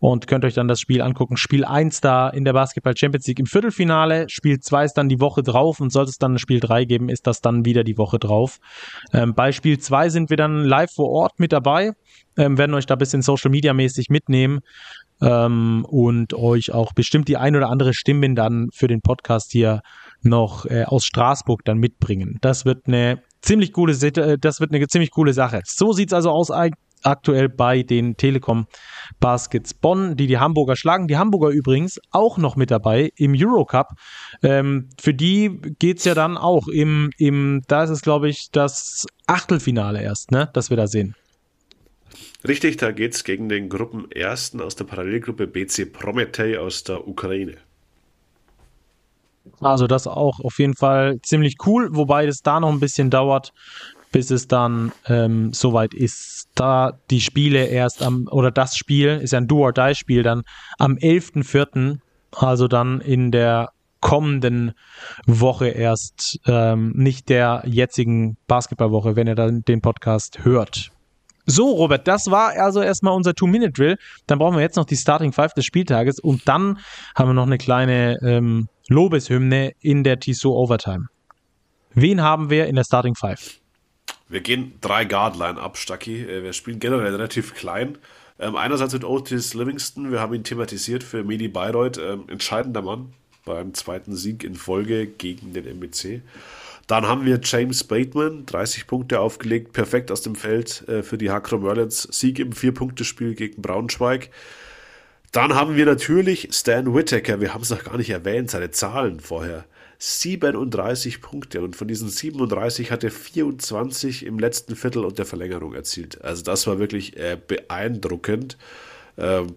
und könnt euch dann das Spiel angucken. Spiel 1 da in der Basketball Champions League im Viertelfinale, Spiel 2 ist dann die Woche drauf und sollte es dann ein Spiel 3 geben, ist das dann wieder die Woche drauf. Ähm, bei Spiel 2 sind wir dann live vor Ort mit dabei, ähm, werden euch da ein bisschen Social Media mäßig mitnehmen ähm, und euch auch bestimmt die ein oder andere Stimme dann für den Podcast hier noch äh, aus Straßburg dann mitbringen. Das wird eine ziemlich coole, äh, das wird eine ziemlich coole Sache. So sieht's also aus aktuell bei den Telekom Baskets Bonn, die die Hamburger schlagen. Die Hamburger übrigens auch noch mit dabei im Eurocup. Ähm, für die geht's ja dann auch im, im da ist es glaube ich das Achtelfinale erst, ne, dass wir da sehen. Richtig, da geht's gegen den Gruppenersten aus der Parallelgruppe BC Prometei aus der Ukraine. Also das auch auf jeden Fall ziemlich cool, wobei es da noch ein bisschen dauert, bis es dann ähm, soweit ist. Da die Spiele erst am, oder das Spiel ist ja ein Do-or-Die-Spiel dann am 11.04., also dann in der kommenden Woche erst, ähm, nicht der jetzigen Basketballwoche, wenn ihr dann den Podcast hört. So, Robert, das war also erstmal unser Two-Minute-Drill. Dann brauchen wir jetzt noch die Starting Five des Spieltages und dann haben wir noch eine kleine ähm, Lobeshymne in der Tissot Overtime. Wen haben wir in der Starting Five? Wir gehen drei Guard-Line ab, Stucky. Äh, wir spielen generell relativ klein. Ähm, einerseits mit Otis Livingston, wir haben ihn thematisiert für Medi Bayreuth, ähm, entscheidender Mann beim zweiten Sieg in Folge gegen den MBC. Dann haben wir James Bateman, 30 Punkte aufgelegt, perfekt aus dem Feld äh, für die Hakro Merlins, Sieg im Vier-Punkte-Spiel gegen Braunschweig. Dann haben wir natürlich Stan Whittaker, wir haben es noch gar nicht erwähnt, seine Zahlen vorher. 37 Punkte und von diesen 37 hat er 24 im letzten Viertel und der Verlängerung erzielt. Also das war wirklich äh, beeindruckend. Ähm,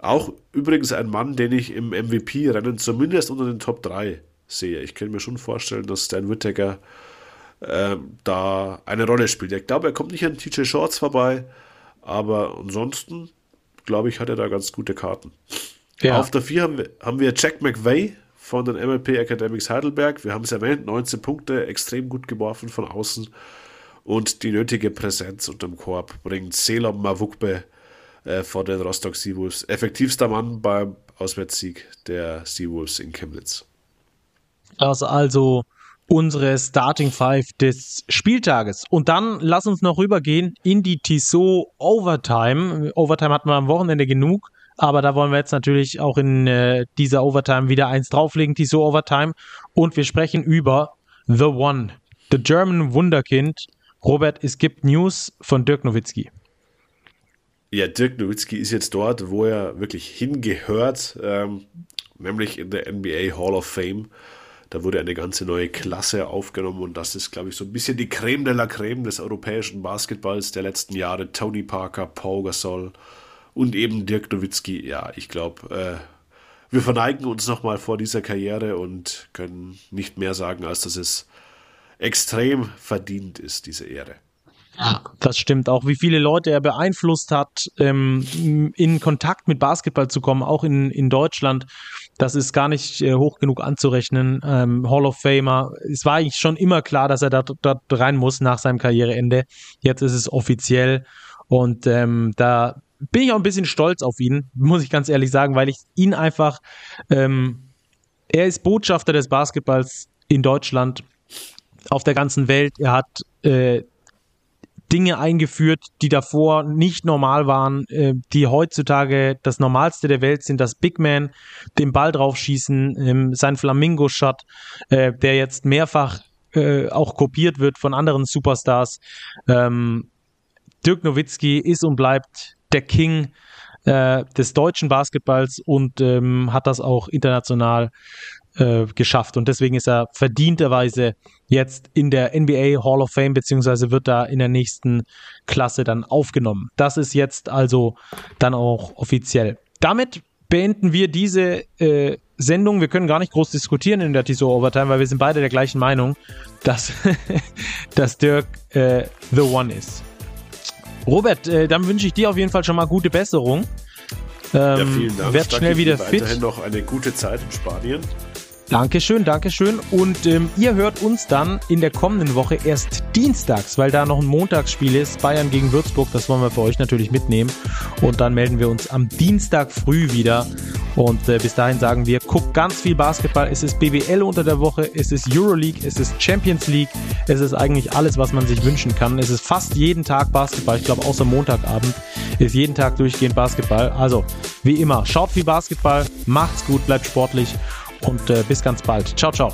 auch übrigens ein Mann, den ich im MVP-Rennen zumindest unter den Top 3 sehe. Ich könnte mir schon vorstellen, dass Stan Whittaker äh, da eine Rolle spielt. Ich glaube, er kommt nicht an TJ Shorts vorbei, aber ansonsten, glaube ich, hat er da ganz gute Karten. Ja. Auf der 4 haben wir, haben wir Jack McVeigh von den MLP Academics Heidelberg. Wir haben es erwähnt, 19 Punkte, extrem gut geworfen von außen und die nötige Präsenz unterm Korb bringt Selom Mavukbe äh, vor den Rostock Seawolves. Effektivster Mann beim Auswärtssieg der Seawolves in Chemnitz. Das ist also unsere Starting Five des Spieltages. Und dann lass uns noch rübergehen in die Tissot Overtime. Overtime hatten wir am Wochenende genug, aber da wollen wir jetzt natürlich auch in äh, dieser Overtime wieder eins drauflegen, Tissot Overtime. Und wir sprechen über The One, The German Wunderkind. Robert, es gibt News von Dirk Nowitzki. Ja, Dirk Nowitzki ist jetzt dort, wo er wirklich hingehört, ähm, nämlich in der NBA Hall of Fame. Da wurde eine ganze neue Klasse aufgenommen und das ist, glaube ich, so ein bisschen die Creme de la Creme des europäischen Basketballs der letzten Jahre. Tony Parker, Paul Gasol und eben Dirk Nowitzki. Ja, ich glaube, äh, wir verneigen uns nochmal vor dieser Karriere und können nicht mehr sagen, als dass es extrem verdient ist, diese Ehre. Ja, das stimmt auch, wie viele Leute er beeinflusst hat, ähm, in Kontakt mit Basketball zu kommen, auch in, in Deutschland. Das ist gar nicht äh, hoch genug anzurechnen. Ähm, Hall of Famer. Es war eigentlich schon immer klar, dass er da, da rein muss nach seinem Karriereende. Jetzt ist es offiziell und ähm, da bin ich auch ein bisschen stolz auf ihn, muss ich ganz ehrlich sagen, weil ich ihn einfach, ähm, er ist Botschafter des Basketballs in Deutschland, auf der ganzen Welt. Er hat äh, Dinge eingeführt, die davor nicht normal waren, äh, die heutzutage das Normalste der Welt sind, das Big Man den Ball draufschießen, ähm, sein Flamingo-Shot, äh, der jetzt mehrfach äh, auch kopiert wird von anderen Superstars. Ähm, Dirk Nowitzki ist und bleibt der King äh, des deutschen Basketballs und ähm, hat das auch international äh, geschafft. Und deswegen ist er verdienterweise jetzt in der NBA Hall of Fame, beziehungsweise wird da in der nächsten Klasse dann aufgenommen. Das ist jetzt also dann auch offiziell. Damit beenden wir diese äh, Sendung. Wir können gar nicht groß diskutieren in der Tissot Overtime, weil wir sind beide der gleichen Meinung, dass, [laughs] dass Dirk äh, the one ist. Robert, äh, dann wünsche ich dir auf jeden Fall schon mal gute Besserung. Ähm, ja, vielen Dank. Werd schnell wieder fit. Weiterhin noch eine gute Zeit in Spanien. Dankeschön, Dankeschön. Und ähm, ihr hört uns dann in der kommenden Woche erst dienstags, weil da noch ein Montagsspiel ist, Bayern gegen Würzburg. Das wollen wir für euch natürlich mitnehmen. Und dann melden wir uns am Dienstag früh wieder. Und äh, bis dahin sagen wir, guckt ganz viel Basketball. Es ist BWL unter der Woche, es ist Euroleague, es ist Champions League. Es ist eigentlich alles, was man sich wünschen kann. Es ist fast jeden Tag Basketball. Ich glaube, außer Montagabend ist jeden Tag durchgehend Basketball. Also, wie immer, schaut viel Basketball, macht's gut, bleibt sportlich und äh, bis ganz bald. Ciao, ciao.